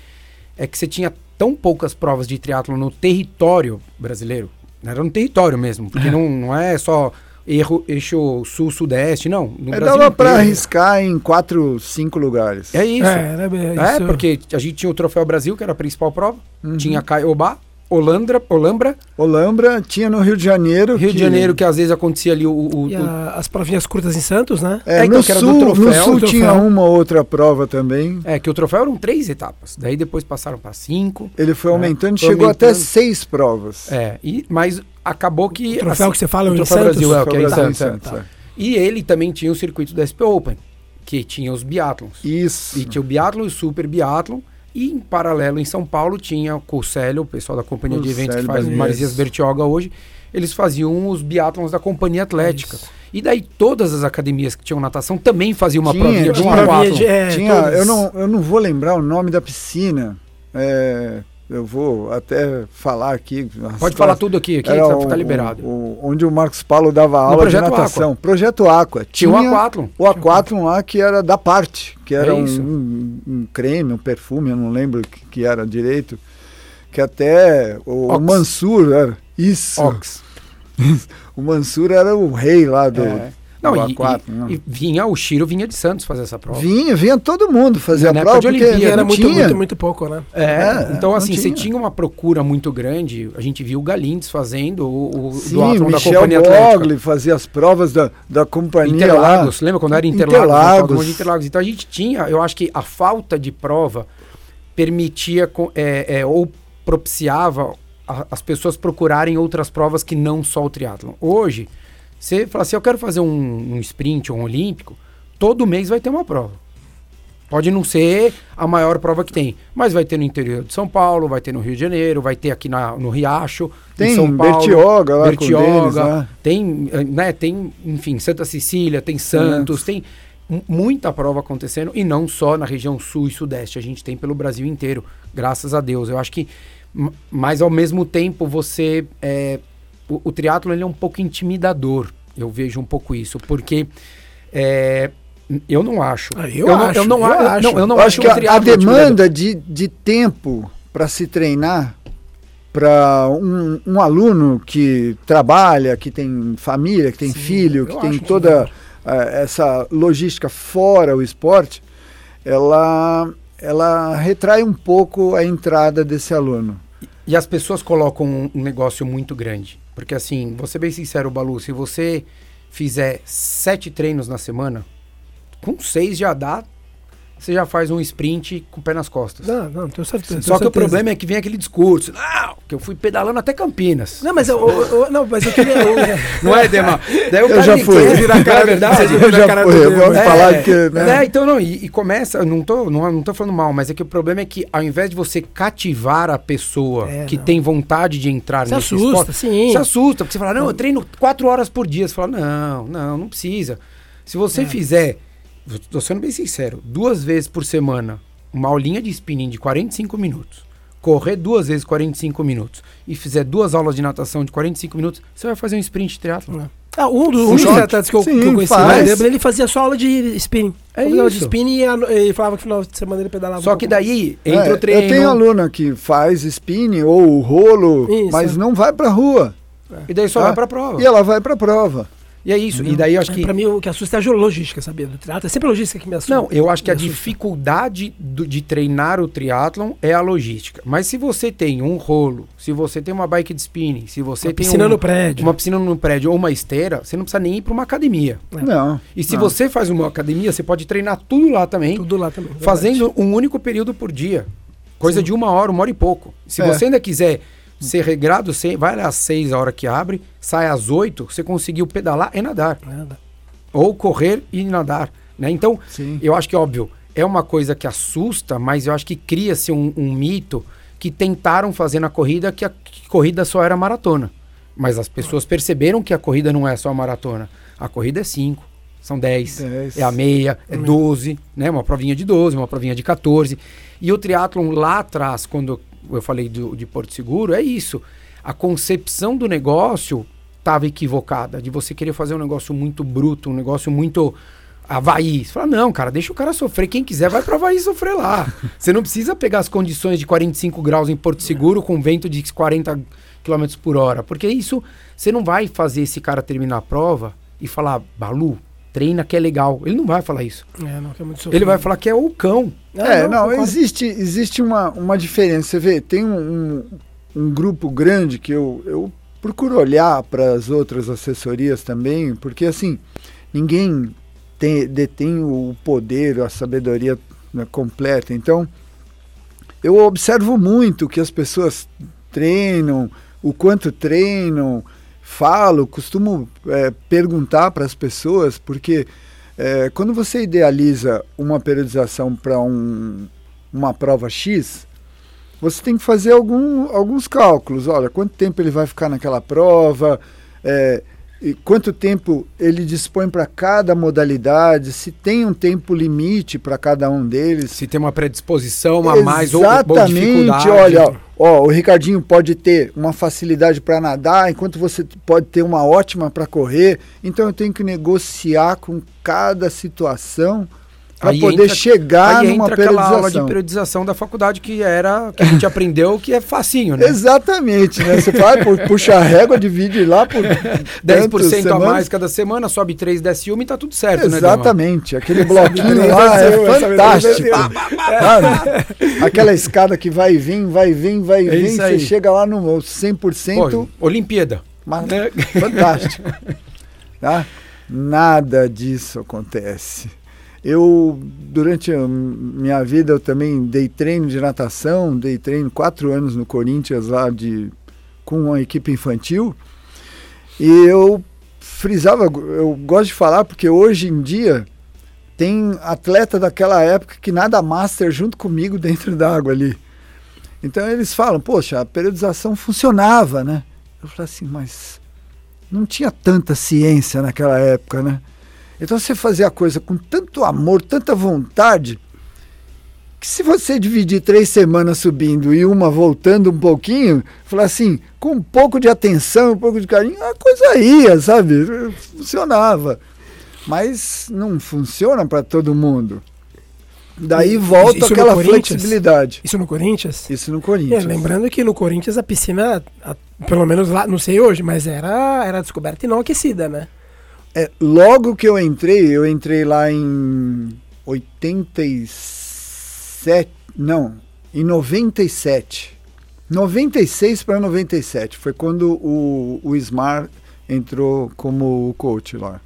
é que você tinha tão poucas provas de triatlon no território brasileiro, era no território mesmo, porque não, não é só erro, eixo sul-sudeste, não. No É, Brasil dava para arriscar em quatro, cinco lugares. É isso. É, É, isso- porque a gente tinha o Troféu Brasil, que era a principal prova, Uhum. tinha Caiobá, Olandra, Olambra, Olambra tinha no Rio de Janeiro. Rio de Janeiro, que às vezes acontecia ali o... o- o- a- as provinhas curtas em Santos, né? É, É, então, no, que era do sul, no troféu, sul do tinha uma outra prova também. É, que o troféu eram três etapas. Daí depois passaram para cinco. Ele foi É, aumentando, chegou até aumentando. seis provas. É, e, mas acabou que... O troféu que você fala é o em Troféu Santos? Brasil, é, o que é em em Santos. é. Santos, é. E ele também tinha o circuito da SP Open, que tinha os biatlons. Isso. E tinha o biatlon e o super biatlon. E em paralelo, em São Paulo, tinha o Curcélio, o pessoal da companhia de eventos que Curcélio faz. Maresias Bertioga hoje. Eles faziam os biatlons da companhia atlética. Isso. E daí todas as academias que tinham natação também faziam uma Tinha, provinha de um é, tinha, eu, não, eu não vou lembrar o nome da piscina. É, eu vou até falar aqui. Pode falar tudo aqui, aqui Era tá, tá liberado. o- onde o Marcos Paulo dava aula de Projeto natação. Projeto Aqua. Tinha o A4. O A4 lá que era da parte, que era É um, um- um creme, um perfume, eu não lembro que, que era direito. Que até o, o. Mansur era. Isso. Ox. O Mansur era o rei lá do, É. Não, do e, A4. e- e vinha, o Chiro vinha de Santos fazer essa prova. Vinha, vinha todo mundo fazer Na a prova, de porque Olimpíada, E era muito, tinha. muito, muito pouco, né? É, É, então assim, você tinha. tinha uma procura muito grande. A gente viu o Galindes fazendo o, o Sim, duatlon da Michel Companhia Atlética. Bogli fazia as provas da, da companhia Interlagos, lá. lembra quando era Interlagos? Interlagos. Interlagos. Então a gente tinha, eu acho que a falta de prova permitia é, é, ou propiciava a- as pessoas procurarem outras provas que não só o triatlon. Hoje, você fala assim, eu quero fazer um, um sprint ou um olímpico, todo mês vai ter uma prova. Pode não ser a maior prova que tem, mas vai ter no interior de São Paulo, vai ter no Rio de Janeiro, vai ter aqui na, no Riacho, Tem em São Paulo. Bertioga lá com Bertioga, deles, né? tem, né, tem, enfim, Santa Cecília, tem Santos, tem mu- muita prova acontecendo e não só na região sul e sudeste, a gente tem pelo Brasil inteiro, graças a Deus. Eu acho que, mas ao mesmo tempo você, é, o, o triatlo ele é um pouco intimidador, eu vejo um pouco isso, porque é, eu não acho. Ah, eu não, acho, eu não, eu a- eu acho. não, eu não Eu acho que o a, intimidador. demanda de, de tempo para se treinar para um, um aluno que trabalha, que tem família, que tem Sim, filho, eu que tem acho toda eh, essa logística fora o esporte, ela, ela retrai um pouco a entrada desse aluno. E as pessoas colocam um, um negócio muito grande. Porque assim, vou ser bem sincero, Balu, se você fizer sete treinos na semana, com seis já dá, você já faz um sprint com o pé nas costas. Não, não, tenho certeza. Só tenho que o certeza. problema é que vem aquele discurso, não, que eu fui pedalando até Campinas. Não, mas eu, eu- eu- não, mas eu queria. eu- Não é, Dema? Daí o Eu cara já fui. quer virar a cara, é verdade. Eu já cara fui, eu vou É, falar que... Né? né, então não, e, e começa, não tô, não, não tô falando mal, mas é que o problema é que ao invés de você cativar a pessoa É, que não. tem vontade de entrar Se nesse assusta, esporte, sim. se assusta, porque você fala, não, eu treino quatro horas por dia. Você fala, não, não, não precisa. Se você É. fizer, tô sendo bem sincero, duas vezes por semana, uma aulinha de spinning de 45 minutos, correr duas vezes 45 minutos e fizer duas aulas de natação de 45 minutos, você vai fazer um sprint de triatlo. É. Ah, um, do, um dos Sim. atletas que eu, Sim, que eu conheci faz. lá, ele, ele fazia só aula de spinning. É Fazia aula de isso. spinning e a- ele falava que no final de semana ele pedalava. Só um que daí entra É, o treino. Eu tenho aluna que faz spinning ou rolo, Isso, mas é. não vai pra rua. E daí só Tá? vai pra prova. E ela vai pra prova. E é isso. E daí eu acho É, que. Pra mim, o que assusta é a logística, sabia? Do triatlo. É sempre a logística que me assusta. Não, eu acho que a assusta. dificuldade do- de treinar o triatlon é a logística. Mas se você tem um rolo, se você tem uma bike de spinning, se você Uma tem piscina um- no prédio. uma piscina no prédio ou uma esteira, você não precisa nem ir para uma academia. É. Não. E se não. você faz uma academia, você pode treinar tudo lá também, Tudo lá também. verdade. fazendo um único período por dia. Coisa Sim. de uma hora, uma hora e pouco. Se É. você ainda quiser ser regrado, você vai às seis a hora que abre, sai às oito, você conseguiu pedalar e nadar. Nada. Ou correr e nadar. Né? Então, Sim. eu acho que, óbvio, é uma coisa que assusta, mas eu acho que cria-se um, um mito que tentaram fazer na corrida que a que corrida só era maratona. Mas as pessoas perceberam que a corrida não é só maratona. A corrida é 5, são 10, Dez. é a meia, é Meia. 12, né? Uma provinha de 12, uma provinha de 14. E o triatlon lá atrás, quando eu falei do- de Porto Seguro, é isso. A concepção do negócio estava equivocada, de você querer fazer um negócio muito bruto, um negócio muito Havaí. Você fala, não, cara, deixa o cara sofrer. Quem quiser vai pra Havaí sofrer lá. Você não precisa pegar as condições de 45 graus em Porto Seguro com vento de 40 km por hora. Porque isso, você não vai fazer esse cara terminar a prova e falar, Balu, treina que é legal. Ele não vai falar isso. É, não, que é muito Ele vai falar que é o cão. É, não, concordo. existe, existe uma, uma diferença. Você vê, tem um, um, um grupo grande que eu, eu procuro olhar para as outras assessorias também, porque assim, ninguém tem, detém o poder, a sabedoria né, completa. Então, eu observo muito que as pessoas treinam, o quanto treinam, falo, costumo é, perguntar para as pessoas, porque é, quando você idealiza uma periodização para um, uma prova X, você tem que fazer algum, alguns cálculos. Olha, quanto tempo ele vai ficar naquela prova, é, e quanto tempo ele dispõe para cada modalidade, se tem um tempo limite para cada um deles. Se tem uma predisposição a mais ou, ou Exatamente, dificuldade. olha, ó, o Ricardinho pode ter uma facilidade para nadar, enquanto você pode ter uma ótima para correr. Então eu tenho que negociar com cada situação para poder entra- chegar Aí numa entra aquela aula de periodização. periodização da faculdade que era que a gente aprendeu que é facinho, né? Exatamente, né? Você vai, pu- puxa a régua, divide lá por 10% tantas a mais cada semana, sobe 3, desce uma e tá tudo certo, né? Exatamente, aquele bloquinho lá é fantástico. Aquela escada que vai e vem, vai e vem, vai e É vem, você aí. chega lá no 100%, Pô, Olimpíada. mas né? fantástico. Tá? Nada disso acontece. Eu, durante a minha vida, eu também dei treino de natação, dei treino quatro anos no Corinthians lá de, com uma equipe infantil. E eu frisava, eu gosto de falar porque hoje em dia tem atleta daquela época que nada master junto comigo dentro d'água ali. Então eles falam, poxa, a periodização funcionava, né? Eu falei assim, mas não tinha tanta ciência naquela época, né? Então você fazia a coisa com tanto amor, tanta vontade, que se você dividir três semanas subindo e uma voltando um pouquinho, falar assim, com um pouco de atenção, um pouco de carinho, a coisa ia, sabe? Funcionava. Mas não funciona para todo mundo. Daí volta isso aquela flexibilidade. Isso no Corinthians? Isso no É, Corinthians. lembrando que no Corinthians a piscina, a- pelo menos lá, não sei hoje, mas era, era descoberta e não aquecida, né? É, logo que eu entrei, eu entrei lá em 87, não, em 97. 96 para 97 foi quando o, o Smar entrou como coach lá.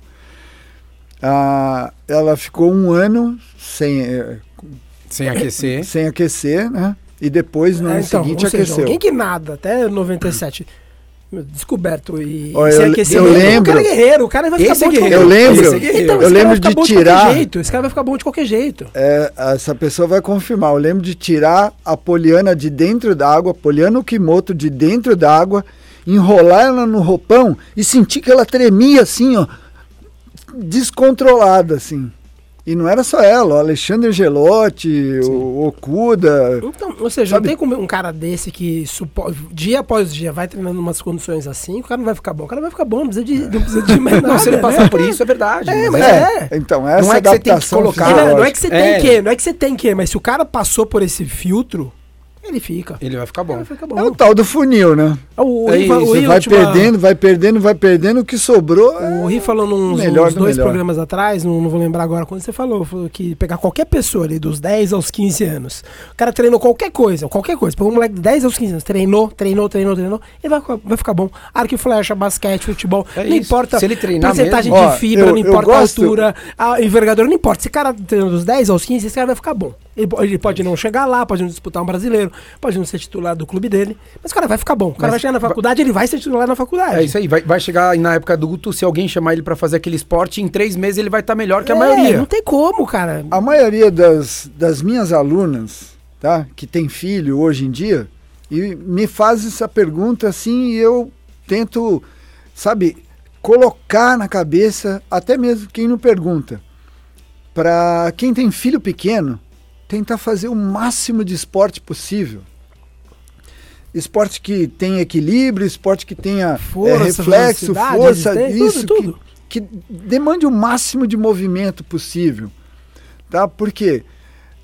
Ah, ela ficou um ano sem, eh, Sem aquecer. sem aquecer, né? E depois no É, ano então, seguinte ou seja, aqueceu. alguém que nada até 97, meu, descoberto e, sem eu- aquecimento, eu o lembro- cara é guerreiro, o cara vai ficar Esse é bom de guerreiro. Eu lembro, é. Então, eu lembro de tirar. qualquer jeito, esse cara vai ficar bom de qualquer jeito. É, essa pessoa vai confirmar. Eu lembro de tirar a poliana de dentro da água, poliana Okimoto de dentro da água, enrolar ela no roupão e sentir que ela tremia assim, ó, descontrolada, assim. E não era só ela, o Alexandre Gelotti, o Okuda. Então, ou seja, Sabe? não tem como um cara desse que supo... dia após dia vai treinando em umas condições assim, o cara não vai ficar bom. O cara vai ficar bom, não precisa de, não precisa de mais nada. se ele passar né? por isso, é verdade. É, mas é. é. Então, essa não é que você tem que colocar. Não, não é que você tem é. que, não é que você tem que, mas se o cara passou por esse filtro, ele fica. Ele vai ficar bom. Vai ficar bom. É o tal do funil, né? O, o, é Riva, o vai perdendo, vai perdendo, vai perdendo, o que sobrou. O Ri falou nos, dois melhor. programas atrás, não, não, vou lembrar agora quando você falou, falou que pegar qualquer pessoa ali dos 10 aos 15 anos, o cara treinou qualquer coisa, qualquer coisa, pegou um moleque de 10 aos 15 anos, treinou, treinou, treinou, treinou, ele vai, vai ficar bom. Arco e flecha, basquete, futebol, é não isso. importa Se ele treinar porcentagem mesmo. de fibra, eu, não importa a altura, a envergadura, não importa. Se o cara treinou dos 10 aos 15, esse cara vai ficar bom. Ele, ele, pode não chegar lá, pode não disputar um brasileiro, pode não ser titular do clube dele, mas o cara vai ficar bom. O cara mas, vai chegar na faculdade, ele vai ser titular na faculdade. É isso aí, vai, vai chegar na época adulto, se alguém chamar ele para fazer aquele esporte, em três meses ele vai estar tá melhor que a é, maioria. Não tem como, cara. A maioria das, das minhas alunas, tá, que tem filho hoje em dia, e me faz essa pergunta assim, e eu tento, sabe, colocar na cabeça, até mesmo quem não pergunta. Para quem tem filho pequeno, tentar fazer o máximo de esporte possível. Esporte que tenha equilíbrio, esporte que tenha força, é, reflexo, força, isso, tudo, tudo. Que, que, demande o máximo de movimento possível. Tá? Porque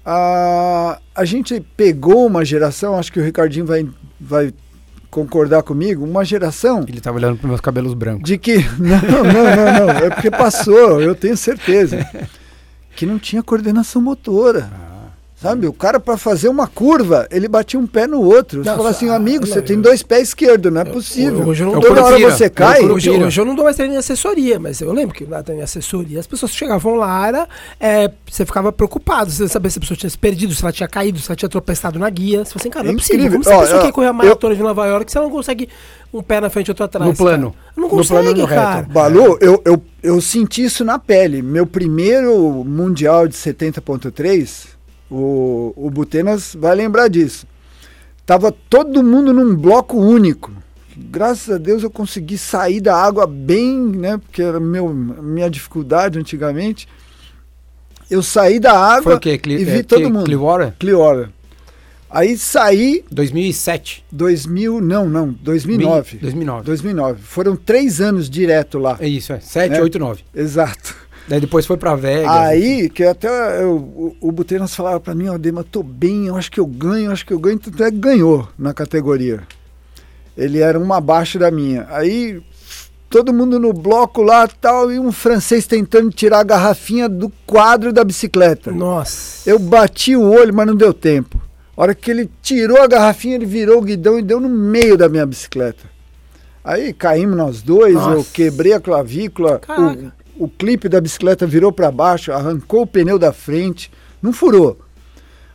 a, a gente pegou uma geração, acho que o Ricardinho vai, vai concordar comigo, uma geração. Ele estava olhando para meus cabelos brancos. De que. Não, não, não, não. É porque passou, eu tenho certeza. Que não tinha coordenação motora. Ah. Sabe, o cara para fazer uma curva, ele batia um pé no outro. Você fala assim, amigo, você tem dois pés esquerdos, não é possível. Hoje eu não Toda hora você cai. Hoje, hoje, eu não dou mais treino em assessoria, mas eu lembro que lá treino em assessoria, as pessoas chegavam lá, era, é, você ficava preocupado, você sabia se a pessoa tinha se perdido, se ela tinha caído, se ela tinha tropeçado na guia. Você fala assim, cara, não é possível. Como pessoa quer correr a maratona eu, de Nova York se ela não consegue um pé na frente e outro atrás? No plano. Cara? Não consegue, no plano cara. Reto. Balu, eu, eu, eu senti isso na pele. Meu primeiro Mundial de 70.3 o, o Butenas vai lembrar disso. Tava todo mundo num bloco único. Graças a Deus eu consegui sair da água bem, né? Porque era meu, minha dificuldade antigamente. Eu saí da água Foi o quê? Cli e vi é, todo mundo. Clearwater? Clearwater. Aí saí. 2007. 2000, não, não, 2009. 2009. 2009. Foram três anos direto lá. É isso, é. 7, 8, 9. Exato. Daí depois foi pra Vegas. Aí, que até eu, o, o Butenas falava pra mim, ó, oh, Dema, tô bem, eu acho que eu ganho, eu acho que eu ganho. Tanto é que ganhou na categoria. Ele era uma abaixo da minha. Aí, todo mundo no bloco lá tal, e um francês tentando tirar a garrafinha do quadro da bicicleta. Nossa. Eu bati o olho, mas não deu tempo. A hora que ele tirou a garrafinha, ele virou o guidão e deu no meio da minha bicicleta. Aí caímos nós dois, Nossa. eu quebrei a clavícula, o, o clipe da bicicleta virou para baixo, arrancou o pneu da frente, não furou.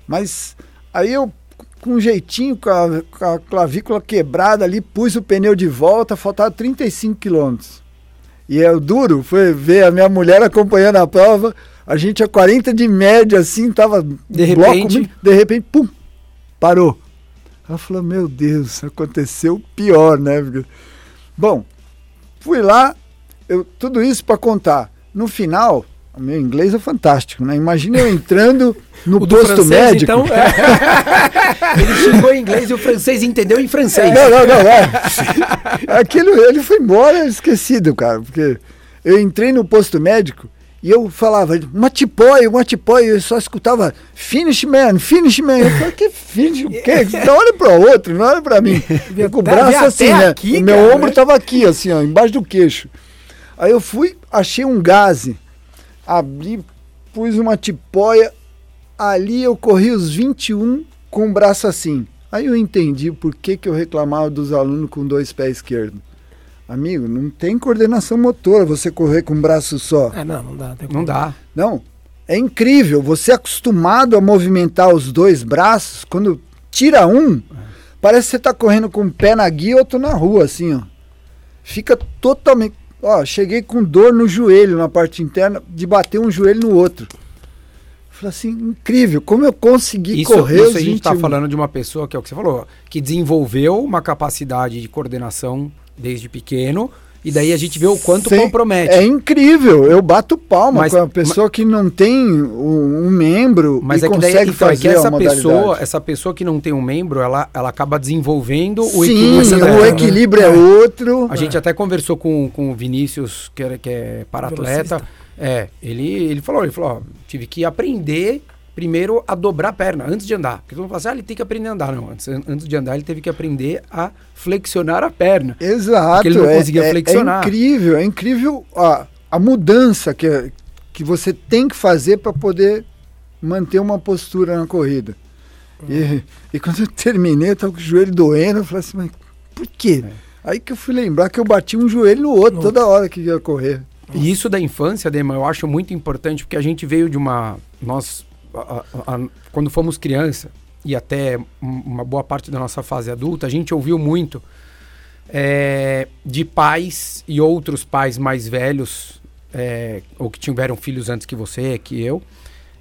Mas aí eu, com um jeitinho, com a, com a clavícula quebrada ali, pus o pneu de volta, faltava 35 quilômetros. E é duro foi ver a minha mulher acompanhando a prova, a gente a 40 de média, assim, tava de repente, bloco, de repente, pum, parou. Ela falou, meu Deus, aconteceu pior, né? Bom, fui lá, eu, tudo isso para contar. No final, o meu inglês é fantástico, né? Imagina eu entrando no posto francês, médico. Então, é. ele xingou em inglês e o francês entendeu em francês. Não, não, não. É. Aquilo, ele foi embora esquecido, cara, porque eu entrei no posto médico e eu falava, uma tipóia, eu só escutava finish man, finish man. Eu falei, que finish, o quê? Não olha para o outro, não olha para mim. Eu com o braço assim, né? Aqui, o meu cara, ombro estava aqui, assim, ó, embaixo do queixo. Aí eu fui, achei um gaze, abri, pus uma tipóia, ali eu corri os 21 com o braço assim. Aí eu entendi por que, que eu reclamava dos alunos com dois pés esquerdos. Amigo, não tem coordenação motora você correr com um braço só. É, não, não dá. Não dá. Não, é incrível. Você é acostumado a movimentar os dois braços, quando tira um, parece que você está correndo com um pé na guia e outro na rua, assim, ó. Fica totalmente. Ó, cheguei com dor no joelho, na parte interna, de bater um joelho no outro. Falei assim, incrível, como eu consegui isso, correr Isso a gente está falando de uma pessoa, que é o que você falou, que desenvolveu uma capacidade de coordenação desde pequeno E daí a gente vê o quanto Sem- compromete. É incrível, eu bato palma Mas- com a pessoa que não tem um, um membro Mas e é que daí consegue então, é fazer que essa a modalidade. pessoa, essa pessoa que não tem um membro, ela, ela acaba desenvolvendo o Sim, equilíbrio. o né? equilíbrio é outro. A gente até conversou com, com o Vinícius, que, era, que é para-atleta. É, ele, ele falou, ele falou, ó, tive que aprender primeiro a dobrar a perna antes de andar. Porque todo mundo fala assim, ah, ele tem que aprender a andar. Não, antes, antes de andar ele teve que aprender a flexionar a perna. Exato, Porque ele não é, conseguia é- flexionar. É incrível, é incrível a, a mudança que, que você tem que fazer para poder manter uma postura na corrida. E, e quando eu terminei, eu tava com o joelho doendo, eu falei assim, mas por quê? Aí que eu fui lembrar que eu bati um joelho no outro No toda hora que ia correr. E isso da infância, Dema, eu acho muito importante, porque a gente veio de uma. Nós, a- a- quando fomos criança, e até um- uma boa parte da nossa fase adulta, a gente ouviu muito é, de pais e outros pais mais velhos, é, ou que tiveram filhos antes que você, que eu,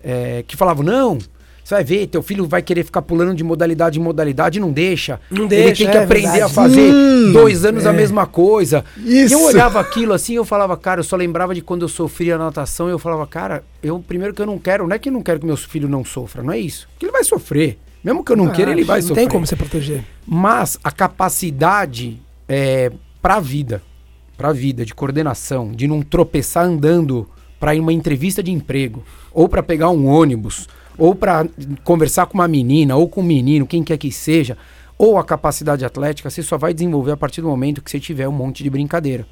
é, que falavam: não. Você vai ver, teu filho vai querer ficar pulando de modalidade em modalidade, não deixa. Não Ele deixa, tem que é aprender a verdade. fazer Sim, dois anos a é. mesma coisa. Isso. E eu olhava aquilo assim, eu falava, cara, eu só lembrava de quando eu sofria na natação e eu falava, cara, eu primeiro que eu não quero, não é que eu não quero que meus filhos não sofram, não é isso. Porque ele vai sofrer. Mesmo que eu não Ah, queira, ele vai não sofrer. tem como você proteger. Mas a capacidade é, para a vida, para a vida de coordenação, de não tropeçar andando para ir uma entrevista de emprego, ou para pegar um ônibus, ou para conversar com uma menina, ou com um menino, quem quer que seja, ou a capacidade atlética, você só vai desenvolver a partir do momento que você tiver um monte de brincadeira.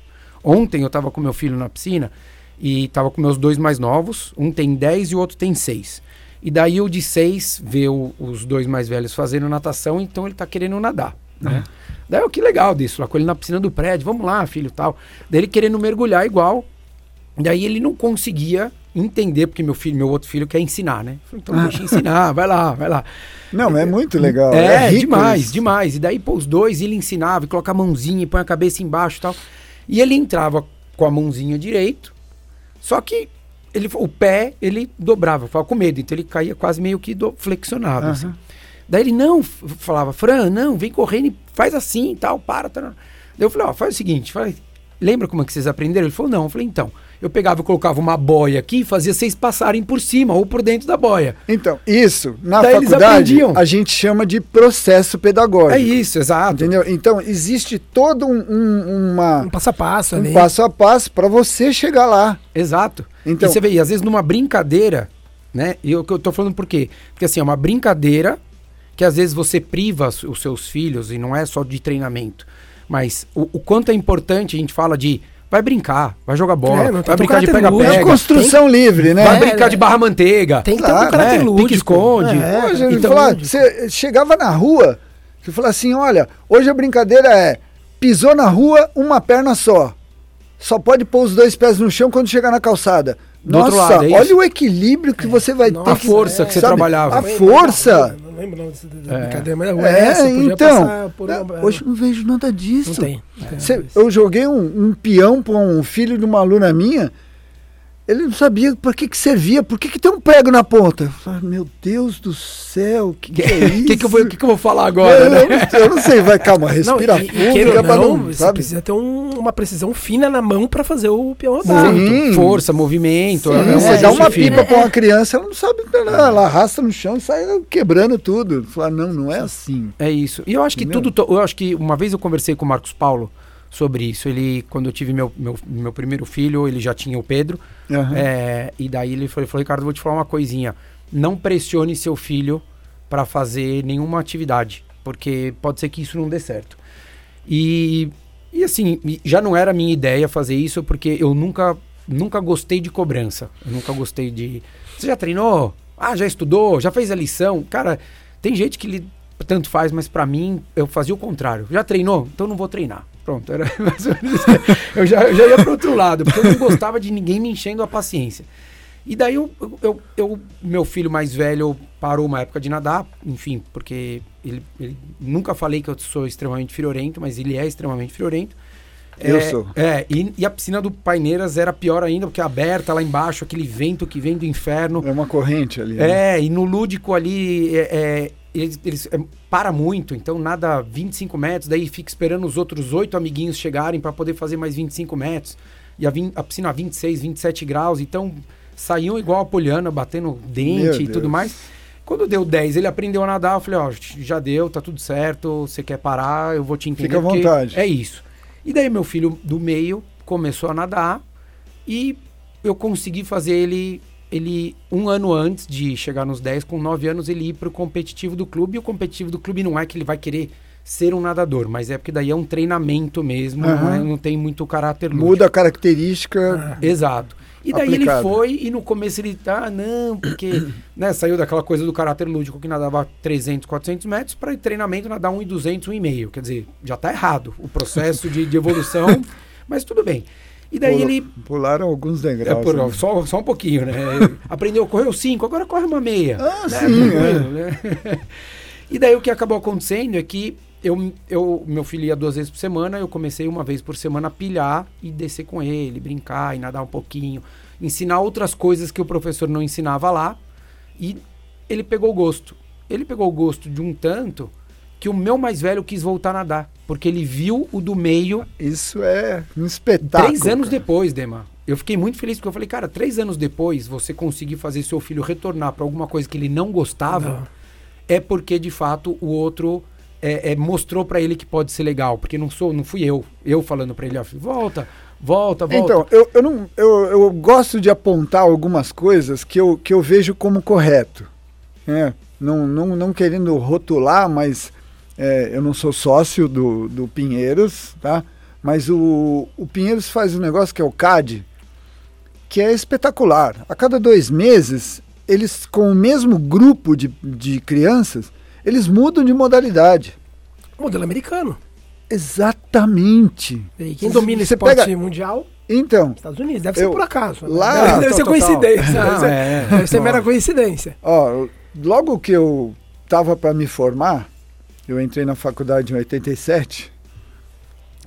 Ontem eu estava com meu filho na piscina e estava com meus dois mais novos, um tem 10 e o outro tem 6. E daí o de 6 vê o- os dois mais velhos fazendo natação, então ele está querendo nadar. Né? Daí, ó, que legal disso, lá com ele na piscina do prédio, vamos lá, filho, tal. Daí ele querendo mergulhar igual. Daí ele não conseguia entender, porque meu filho, meu outro filho quer ensinar, né? Falei, Então deixa eu ensinar, vai lá, vai lá. Não, é muito legal. É, rico demais, isso. demais. E daí, pô, os dois, ele ensinava, e coloca a mãozinha, e põe a cabeça embaixo e tal. E ele entrava com a mãozinha direito, só que ele, o pé, ele dobrava, ficava com medo, então ele caía quase meio que do, flexionado, Aham. assim. Daí ele, não, falava, Fran, não, vem correndo e faz assim e tal, para, tá. Daí eu falei, ó, faz o seguinte, falei, lembra como é que vocês aprenderam? Ele falou, não. Eu falei, então, eu pegava e colocava uma boia aqui e fazia vocês passarem por cima ou por dentro da boia. Então, isso, na Daí faculdade, a gente chama de processo pedagógico. É isso, exato. Entendeu? Então, existe todo um, um- uma, Um passo a passo um ali. passo a passo para você chegar lá. Exato. Então- e você vê, e às vezes numa brincadeira, né? E eu, eu tô falando por quê? Porque assim, é uma brincadeira que às vezes você priva os os seus filhos, e não é só de treinamento, mas o, o quanto é importante, a gente fala de vai brincar, vai jogar bola, É, não tem vai brincar de lúdico. É pega-pega, construção livre, né? vai É, brincar é. de barra manteiga. Tem que Claro, ter um caráter né? lúdico. Pique-esconde. É, Hoje, então, fala, lúdico. você chegava na rua, você falava assim, olha, hoje a brincadeira é pisou na rua, uma perna só. Só pode pôr os dois pés no chão quando chegar na calçada. Do Nossa, outro lado, é olha o equilíbrio que você vai Nossa, ter. a força que você sabe, trabalhava. A força. Não lembro não É. brincadeira, mas É, S podia então. uma- Hoje eu não vejo nada disso. não tem. não tem. Cê- eu joguei um, um peão para um filho de uma aluna minha. Ele não sabia para que, que servia, por que, que tem um prego na ponta. Eu falei, meu Deus do céu, o que, que é O isso? que, que, eu vou, que, que eu vou falar agora, eu, né? eu não, eu não sei, vai, calma, respira Não, e- fundo, é não, não, você sabe? precisa ter um- uma precisão fina na mão pra fazer o peão rodar. Sim. Força, movimento. Sim, é você ajuste dá uma pipa para uma criança, ela não sabe, ela, ela arrasta no chão e sai quebrando tudo. Fala, não, não é assim. É isso. E eu acho que Entendeu? tudo. Eu acho que uma vez eu conversei com o Marcos Paulo sobre isso. Ele, quando eu tive meu, meu, meu primeiro filho, ele já tinha o Pedro. Aham. É, e daí ele falou, ele falou, Ricardo, vou te falar uma coisinha. Não pressione seu filho para fazer nenhuma atividade, porque pode ser que isso não dê certo. E, e assim, já não era minha ideia fazer isso, porque eu nunca, nunca gostei de cobrança. Eu nunca gostei de. Você já treinou? Ah, já estudou? Já fez a lição? Cara, tem gente que lhe, tanto faz, mas para mim eu fazia o contrário. Já treinou? Então não vou treinar. Pronto, era mais ou menos isso. eu, já, eu já ia pro outro lado, porque eu não gostava de ninguém me enchendo a paciência. E daí eu, eu, eu- eu- meu filho mais velho parou uma época de nadar, enfim, porque ele, ele- nunca falei que eu sou extremamente friorento, mas ele é extremamente friorento. Eu É, sou. É, e, e a piscina do Paineiras era pior ainda, porque é aberta lá embaixo, aquele vento que vem do inferno. É uma corrente ali. né? É, e no lúdico ali, é, é, eles, eles é, para muito, então nada 25 metros, daí fica esperando os outros oito amiguinhos chegarem para poder fazer mais 25 metros. E a, vin, a piscina a 26, 27 graus, então saíam igual a Poliana, batendo dente e tudo mais. Quando deu 10, ele aprendeu a nadar, eu falei, ó, já deu, tá tudo certo, você quer parar, eu vou te entender. Fica à vontade. É isso. E daí meu filho do meio começou a nadar e eu consegui fazer ele ele um ano antes de chegar nos 10, com 9 anos, ele ir para o competitivo do clube. E o competitivo do clube não é que ele vai querer ser um nadador, mas é porque daí é um treinamento mesmo, uhum. não, é, não, tem muito caráter lúdico. Muda a característica. Ah. Exato. E daí aplicado. ele foi e no começo ele tá, ah, não, porque né, saiu daquela coisa do caráter lúdico que nadava 300, 400 metros para treinamento nadar 1,200, 1,5. Quer dizer, já tá errado o processo de, de evolução, mas tudo bem. E daí Pula, ele. Pularam alguns degraus. É, por, né? só, só um pouquinho, né? Aprendeu, correu cinco, agora corre uma meia. Ah, né? sim. É. Né? e daí o que acabou acontecendo é que eu, eu, meu filho ia duas vezes por semana, eu comecei uma vez por semana a pilhar e descer com ele, brincar e nadar um pouquinho, ensinar outras coisas que o professor não ensinava lá. E ele pegou gosto. Ele pegou gosto de um tanto que o meu mais velho quis voltar a nadar, porque ele viu o do meio. Isso é um espetáculo. Três anos cara. depois, Dema. Eu fiquei muito feliz porque eu falei, cara, três anos depois você conseguir fazer seu filho retornar para alguma coisa que ele não gostava, não. é porque de fato o outro é, é, mostrou para ele que pode ser legal, porque não sou, não fui eu, eu falando para ele, ó, volta, volta, volta. Então, eu, eu, não, eu, eu gosto de apontar algumas coisas que eu, que eu vejo como correto, né? Não, não, não querendo rotular, mas é, eu não sou sócio do, do Pinheiros, tá? Mas o, o Pinheiros faz um negócio que é o CAD, que é espetacular. A cada dois meses, eles, com o mesmo grupo de, de crianças, eles mudam de modalidade. Modelo americano. Exatamente. E quem domina esse esporte pega... mundial? Então. Estados Unidos, deve ser por acaso. Né? Lá, deve, deve ser coincidência. Não, é, deve ser mera coincidência. Ó, logo que eu tava para me formar, eu entrei na faculdade em 87,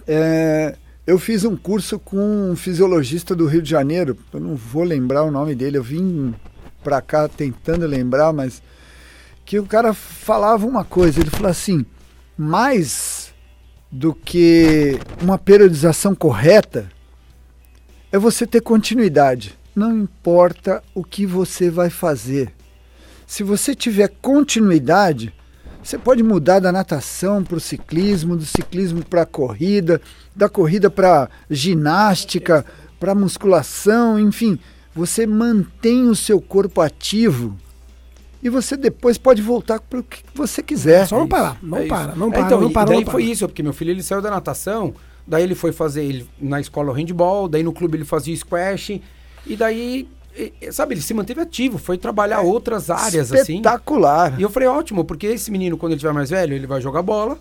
é, eu fiz um curso com um fisiologista do Rio de Janeiro, eu não vou lembrar o nome dele, eu vim para cá tentando lembrar, mas que o cara falava uma coisa, ele falou assim, mais do que uma periodização correta é você ter continuidade. Não importa o que você vai fazer. Se você tiver continuidade, você pode mudar da natação para o ciclismo, do ciclismo para a corrida, da corrida para ginástica, para musculação, enfim. Você mantém o seu corpo ativo e você depois pode voltar para o que você quiser. Só não parar, não é para, não para, é, então, não para. Daí não para. foi isso, porque meu filho ele saiu da natação, daí ele foi fazer ele, na escola o handball, daí no clube ele fazia squash, e daí sabe, ele se manteve ativo, foi trabalhar é outras áreas espetacular. assim. Espetacular. E eu falei, ótimo, porque esse menino, quando ele tiver mais velho, ele vai jogar bola,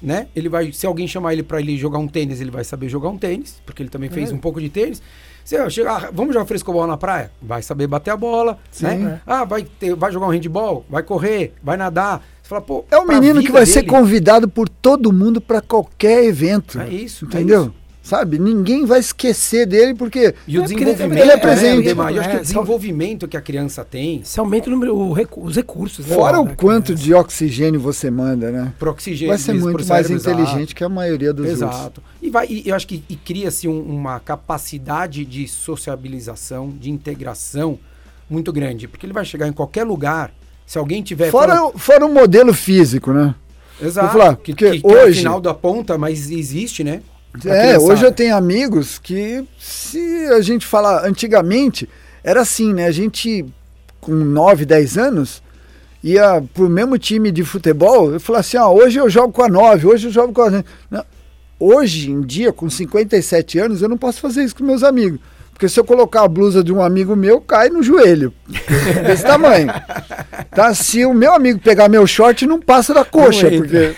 né? Ele vai, se alguém chamar ele para ele jogar um tênis, ele vai saber jogar um tênis, porque ele também fez é. um pouco de tênis. Se chega, ah, vamos jogar frescobol na praia? Vai saber bater a bola, Sim, né? É. Ah, vai, ter, vai jogar um handball, vai correr, vai nadar. Você fala, pô, é um menino que vai dele, ser convidado por todo mundo para qualquer evento. É isso, entendeu? É isso sabe? Ninguém vai esquecer dele porque e o é desenvolvimento, ele é presente. É, eu acho que o desenvolvimento que a criança tem. Você aumenta o número, o recu os recursos. Né, Fora o quanto de oxigênio você manda, né? Pro oxigênio. Vai ser muito mais inteligente exato. que a maioria dos exato. outros. Exato. E, vai, e eu acho que cria-se um, uma capacidade de sociabilização, de integração muito grande. Porque ele vai chegar em qualquer lugar. Se alguém tiver. Fora, fora... fora o modelo físico, né? Exato. Falar, que, que, que hoje... é o final da ponta, mas existe, né? É, hoje eu tenho amigos que, se a gente falar antigamente, era assim, né? A gente, com 9, 10 anos, ia pro mesmo time de futebol e falava assim: ah, hoje eu jogo com a 9, hoje eu jogo com a. Não. Hoje em dia, com 57 anos, eu não posso fazer isso com meus amigos. Porque se eu colocar a blusa de um amigo meu, cai no joelho. Desse tamanho. Tá? Se o meu amigo pegar meu short, não passa da coxa. Porque...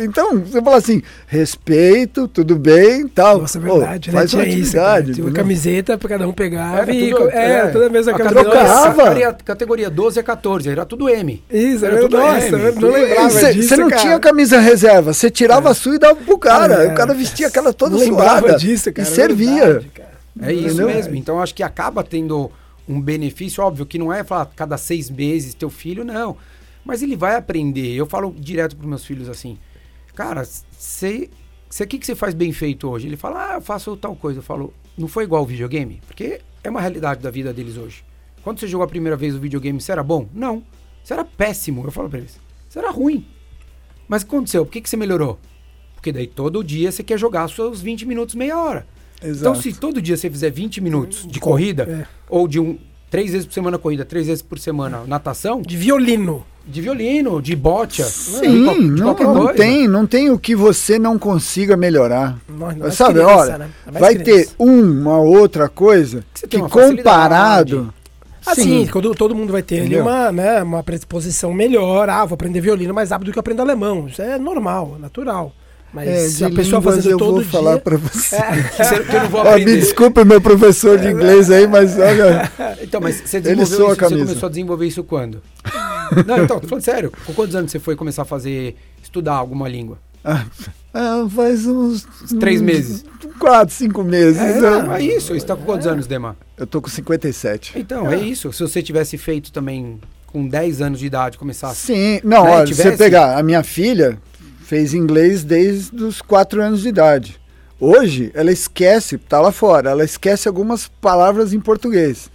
Então, você fala assim, respeito, tudo bem tal. Nossa, é verdade. Pô, né? faz Tinha isso, cara. Tinha uma camiseta para cada um pegar. É, e, tudo, é, é, toda a mesma camiseta. Categoria, categoria 12 a 14, era tudo M. Isso, era, tudo nossa, M. Eu não lembrava cê, disso, Você não cara. tinha camisa reserva, você tirava é. a sua e dava pro cara. É. O cara vestia aquela toda não suada. disso, cara. E servia. Verdade, é isso Entendeu? mesmo. Então acho que acaba tendo um benefício, óbvio, que não é falar cada seis meses teu filho, não. Mas ele vai aprender. Eu falo direto para meus filhos assim: Cara, você. O que, que você faz bem feito hoje? Ele fala, ah, eu faço tal coisa. Eu falo, não foi igual ao videogame? Porque é uma realidade da vida deles hoje. Quando você jogou a primeira vez o videogame, você era bom? Não. Você era péssimo. Eu falo pra eles, você era ruim. Mas o que aconteceu? Por que, que você melhorou? Porque daí todo dia você quer jogar seus 20 minutos, meia hora. Exato. Então, se todo dia você fizer 20 minutos de corrida, É. ou de um. Três vezes por semana corrida, três vezes por semana natação, De violino. de violino, de de, Sim, qual- de não, qualquer não coisa. tem, não tem o que você não consiga melhorar. Nós Sabe, criança, olha, né? É vai criança. ter uma outra coisa Você que facilidade. comparado. Assim, quando todo mundo vai ter ali uma, né, uma predisposição melhor. Ah, vou aprender violino mais rápido do que eu aprendo alemão. Isso é normal, é natural. Mas É, se a pessoa línguas fazendo eu todo vou dia... falar pra você. Que eu não vou Ó, me aprender. desculpe meu professor de inglês aí, mas olha, Então, mas você desenvolveu isso, você começou a desenvolver isso quando? Não, então, tô falando sério. Com quantos anos você foi começar a fazer, estudar alguma língua? ah, faz uns Três uns meses. quatro, cinco meses. É, né? é isso. Você tá com quantos anos, Demar? Eu tô com 57. Então, é isso. Se você tivesse feito também com 10 anos de idade, começasse. Sim, não, Né, olha, se você tivesse- pegar, a minha filha fez inglês desde os 4 anos de idade. Hoje, ela esquece, tá lá fora, ela esquece algumas palavras em português.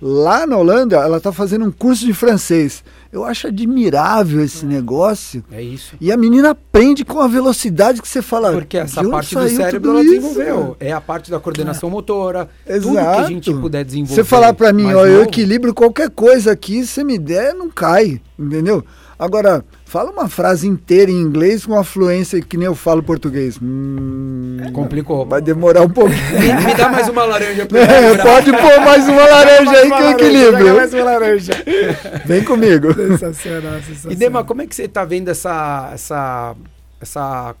Lá na Holanda, ela tá fazendo um curso de francês. Eu acho admirável esse negócio. É isso. E a menina aprende com a velocidade que você fala. Porque essa "De onde parte do cérebro ela isso?" desenvolveu. É a parte da coordenação motora. Tudo que a Exato. gente puder desenvolver. Você falar pra mim, ó, eu equilibro qualquer coisa aqui, se me der, não cai, entendeu? Agora, fala uma frase inteira em inglês com a fluência que nem eu falo português. Hum, Complicou. vai demorar um pouquinho. Me, me dá mais uma laranja pra É, pode pôr mais uma laranja aí que eu equilibro. Mais uma laranja. Vem comigo. sensacional, sensacional. E Dema, como é que você tá vendo essa essa essa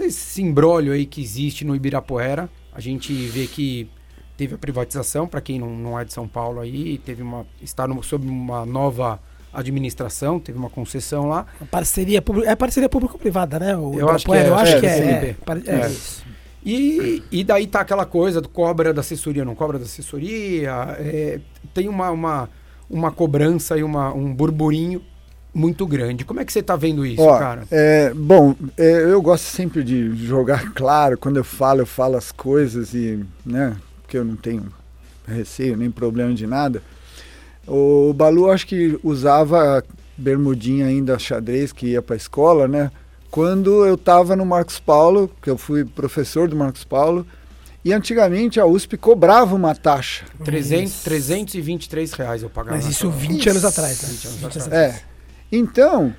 esse embrólio aí que existe no Ibirapuera? A gente vê que teve a privatização, para quem não, não é de São Paulo aí, teve uma está no, sob uma nova administração, teve uma concessão lá. Parceria pública, é parceria público-privada, né? O Eu acho que é, eu acho é, que é. É, é É. isso. E, e daí tá aquela coisa do cobra da assessoria, não cobra da assessoria, é, tem uma, uma, uma cobrança e uma, um burburinho muito grande. Como é que você tá vendo isso, Ó, cara? é, bom, é, eu gosto sempre de jogar claro. Quando eu falo, eu falo as coisas e, né, porque eu não tenho receio nem problema de nada. O Balu acho que usava bermudinha ainda xadrez que ia para a escola, né? Quando eu estava no Marcos Paulo, que eu fui professor do Marcos Paulo, e antigamente a USP cobrava uma taxa. 300, 323 reais eu pagava. Mas isso sala. 20 anos atrás, né? 20 anos 20 anos atrás. É. Então,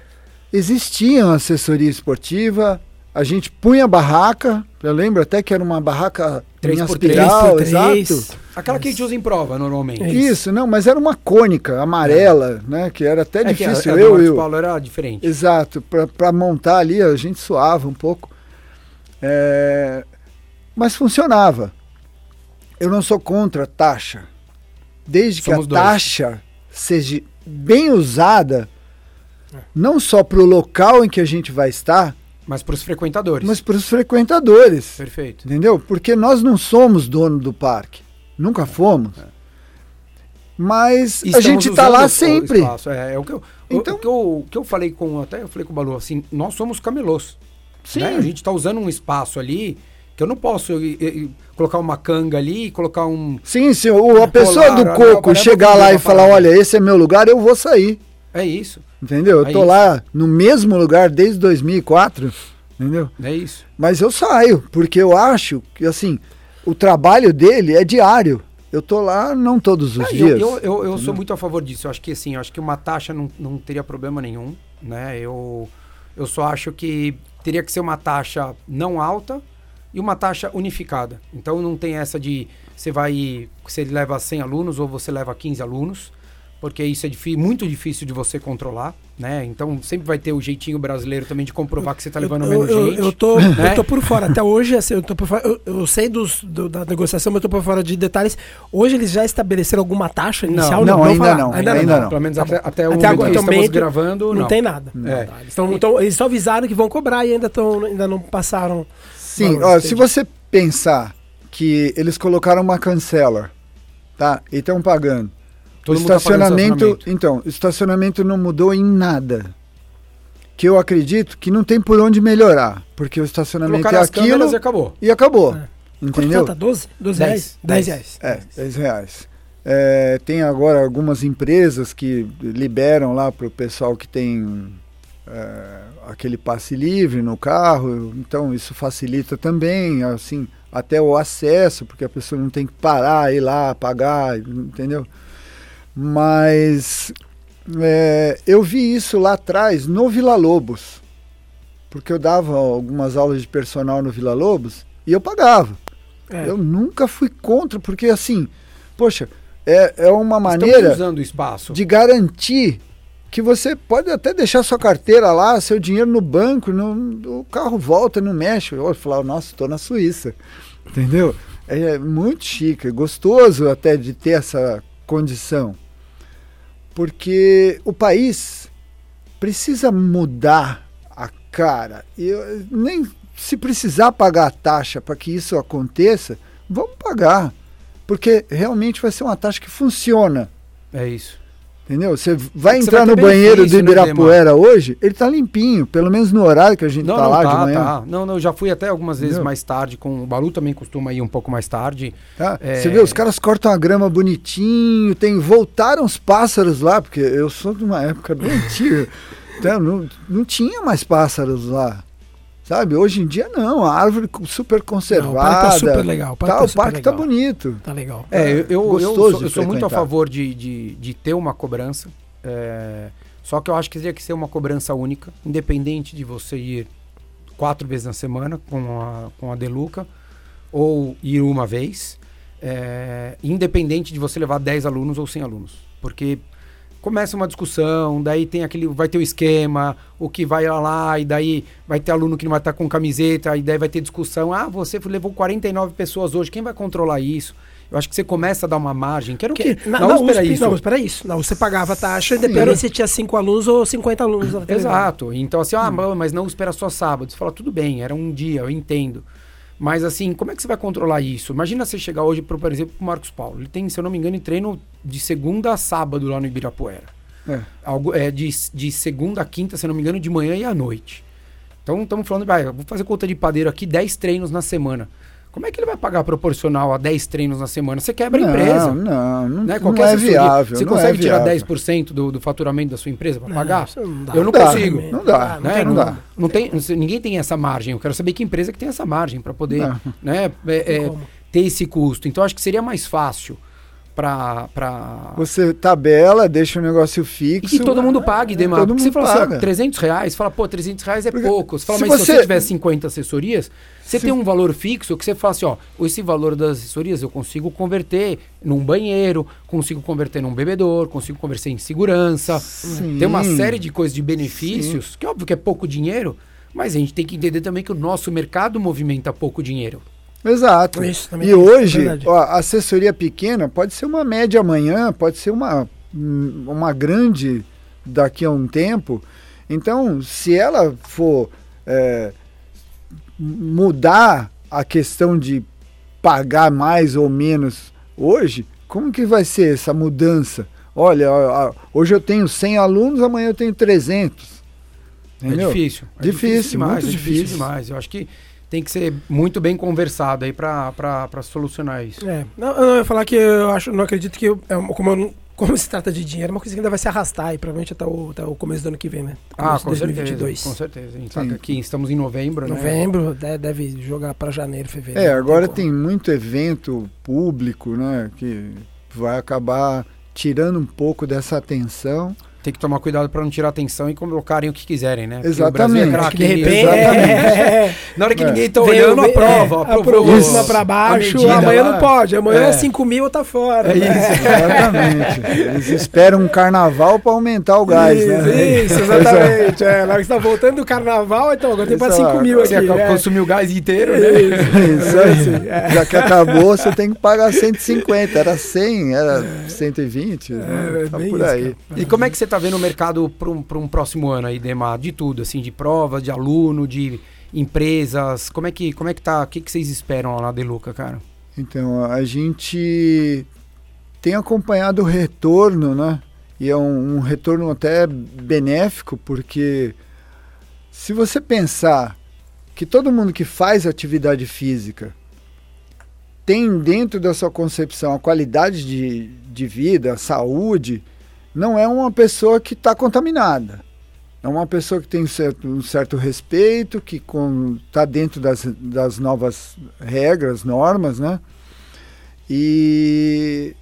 existia assessoria esportiva, a gente punha barraca, eu lembro até que era uma barraca Três em por aspiral, três por três. exato. Aquela que a gente usa em prova, normalmente. É. Isso, não, mas era uma cônica amarela, né, que era até É que a- difícil, a do eu. Paulo era diferente. Exato, para montar ali a gente suava um pouco. É, mas funcionava. Eu não sou contra a taxa. Desde que Somos a dois. taxa seja bem usada, não só para o local em que a gente vai estar, Mas para os frequentadores. mas para os frequentadores. Perfeito. Entendeu? Porque nós não somos dono do parque. Nunca fomos. Mas E a gente está lá o sempre. É, é o que eu, o- Então- o, que eu, o que eu falei com até eu falei com o Balu assim, nós somos camelôs. Sim. né? A gente está usando um espaço ali que eu não posso eh, eh, colocar uma canga ali e colocar um Sim, se o- a pessoa do né? coco chegar lá e falar, olha, esse é meu lugar, eu vou sair. É isso, Entendeu? Eu É tô isso. lá no mesmo lugar desde 2004, entendeu? é isso. Mas eu saio, porque eu acho que, assim, o trabalho dele é diário. Eu tô lá não todos os É, dias. eu, eu, eu sou muito a favor disso. Eu acho que assim, eu acho que uma taxa não, não teria problema nenhum, né? Eu, eu só acho que teria que ser uma taxa não alta e uma taxa unificada. Então não tem essa de você vai, você leva 100 alunos ou você leva 15 alunos, porque isso é muito difícil de você controlar, né? Então sempre vai ter o jeitinho brasileiro também de comprovar que você está levando eu, menos eu, gente. eu tô, né? eu tô por fora. Até hoje, assim, eu tô por fora. Eu, eu sei dos, do- da negociação, mas eu tô por fora de detalhes. Hoje eles já estabeleceram alguma taxa inicial? não, vão ainda falar. não, Ainda, ainda não. não. Pelo menos Tá até, até o Até agora, que então, estamos meio gravando, Não, não. tem nada. É. Tá, Eles, tão, tão- eles só avisaram que vão cobrar e ainda, tão, ainda não passaram. Sim, ó, se você pensar que eles colocaram uma cancela, tá? E estão pagando. O estacionamento, tá então, estacionamento não mudou em nada. Que eu acredito que não tem por onde melhorar, porque o estacionamento é aquilo e acabou. E acabou. É. Entendeu? Quanto 12? 12 reais? 10 reais. É, 10 reais. É, tem agora algumas empresas que liberam lá para o pessoal que tem é, aquele passe livre no carro, então isso facilita também, assim, até o acesso, porque a pessoa não tem que parar, ir lá, pagar, entendeu? Mas é, eu vi isso lá atrás no Vila Lobos, porque eu dava algumas aulas de personal no Vila Lobos e eu pagava. É. Eu nunca fui contra, porque assim, poxa, é, é uma maneira usando o espaço. de garantir que você pode até deixar sua carteira lá, seu dinheiro no banco, no, o carro volta, não mexe. Eu falo, nossa, estou na Suíça, entendeu? É muito chique, é gostoso até de ter essa condição porque o país precisa mudar a cara. Eu, nem se precisar pagar a taxa para que isso aconteça, vamos pagar. Porque realmente vai ser uma taxa que funciona. É isso. Entendeu? Você vai é entrar vai no banheiro do né, Ibirapuera né, hoje, ele tá limpinho, pelo menos no horário que a gente não, tá não lá tá, de manhã. Tá. Não, não, eu já fui até algumas vezes Entendeu? mais tarde, com o Balu também costuma ir um pouco mais tarde. Tá. É... Você vê, os caras cortam a grama bonitinho, tem voltaram os pássaros lá, porque eu sou de uma época bem antiga. Então, não, não tinha mais pássaros lá. Sabe, hoje em dia não, a árvore super conservada. Não, o parque tá super legal. O parque, tá, tá, o parque tá bonito. Tá legal. É, eu, eu, eu sou, eu sou muito a favor de, de, de ter uma cobrança. É, só que eu acho que teria que ser uma cobrança única, independente de você ir quatro vezes na semana com a, com a Deluca ou ir uma vez, é, independente de você levar 10 alunos ou 100 alunos. Porque começa uma discussão, daí tem aquele, vai ter o esquema, o que vai lá, e daí vai ter aluno que não vai estar com camiseta, e daí vai ter discussão. Ah, você levou 49 pessoas hoje, quem vai controlar isso? Eu acho que você começa a dar uma margem. Que, na, na, USP, era isso. Não, espera isso. Não, você pagava a taxa, independente se tinha 5 alunos ou 50 alunos. Exato. Então, assim, ah, hum. mas não espera só sábado. Você fala, tudo bem, era um dia, eu entendo. Mas assim, como é que você vai controlar isso? Imagina você chegar hoje, por exemplo, o Marcos Paulo. Ele tem, se eu não me engano, treino de segunda a sábado lá no Ibirapuera. É. Algo, é de, de segunda a quinta, se eu não me engano, de manhã e à noite. Então estamos falando, vai, vou fazer conta de padeiro aqui, 10 treinos na semana. Como é que ele vai pagar proporcional a 10 treinos na semana? Você quebra a empresa. Não, não, né? Qualquer não é viável. Você não consegue é tirar 10% do, do faturamento da sua empresa para pagar? Não eu não, consigo. Não dá. Né? Não, dá. Não tem, ninguém tem essa margem. Eu quero saber que empresa que tem essa margem para poder né, é, é, ter esse custo. Então acho que seria mais fácil pra, pra... Você tabela, deixa o negócio fixo. E que todo mundo pague, é, Demar. Todo mundo você fala paga. assim, 300 reais, fala, pô, 300 reais é Porque pouco. Você fala, se mas você... se você tiver 50 assessorias, você se... tem um valor fixo que você fala assim, ó, esse valor das assessorias eu consigo converter num banheiro, consigo converter num bebedor, consigo converter em segurança. Sim. Tem uma série de coisas de benefícios, Sim. que óbvio que é pouco dinheiro, mas a gente tem que entender também que o nosso mercado movimenta pouco dinheiro. Exato. Isso, e é hoje, ó, a assessoria pequena pode ser uma média amanhã, pode ser uma, uma grande daqui a um tempo. Então, se ela for é, mudar a questão de pagar mais ou menos hoje, como que vai ser essa mudança? Olha, hoje eu tenho 100 alunos, amanhã eu tenho 300. É Entendeu? É difícil. É difícil, difícil demais, muito é difícil. difícil demais. Eu acho que tem que ser muito bem conversado aí para solucionar isso. É. Não, não, eu ia falar que eu acho, não acredito que eu, é como, eu, como se trata de dinheiro, é uma coisa que ainda vai se arrastar aí, provavelmente até o, até o começo do ano que vem, né? Ah, com 2022. certeza. Com certeza. A gente sabe que aqui estamos em novembro, novembro, né? deve jogar para janeiro, fevereiro. É, agora tem, tem muito evento público, né, que vai acabar tirando um pouco dessa atenção tem que tomar cuidado para não tirar atenção e colocarem o que quiserem, né? Exatamente. É de repente, é... Na hora que é. ninguém tá olhando, a prova, é, aprovou cima para baixo, amanhã lá. não pode, amanhã é 5 mil tá fora. É né? isso, exatamente. Eles esperam um carnaval para aumentar o gás, isso, né? Isso, exatamente. é, na hora que você tá voltando do carnaval, então agora tem para 5 mil aqui. Você né? consumiu o gás inteiro, né? Isso, isso é. Já que acabou, você tem que pagar 150. Era 100, era 120. É, né? tá por aí. Isso, e como é que você tá tá vendo o mercado para um, um próximo ano aí, Demar? De tudo, assim, de prova, de aluno, de empresas. Como é que, como é que tá? O que, que vocês esperam lá na Deluca, cara? Então, a gente tem acompanhado o retorno, né? E é um, um retorno até benéfico, porque se você pensar que todo mundo que faz atividade física tem dentro da sua concepção a qualidade de, de vida, a saúde, não é uma pessoa que está contaminada. É uma pessoa que tem um certo, um certo respeito, que está dentro das, das novas regras, normas, né? E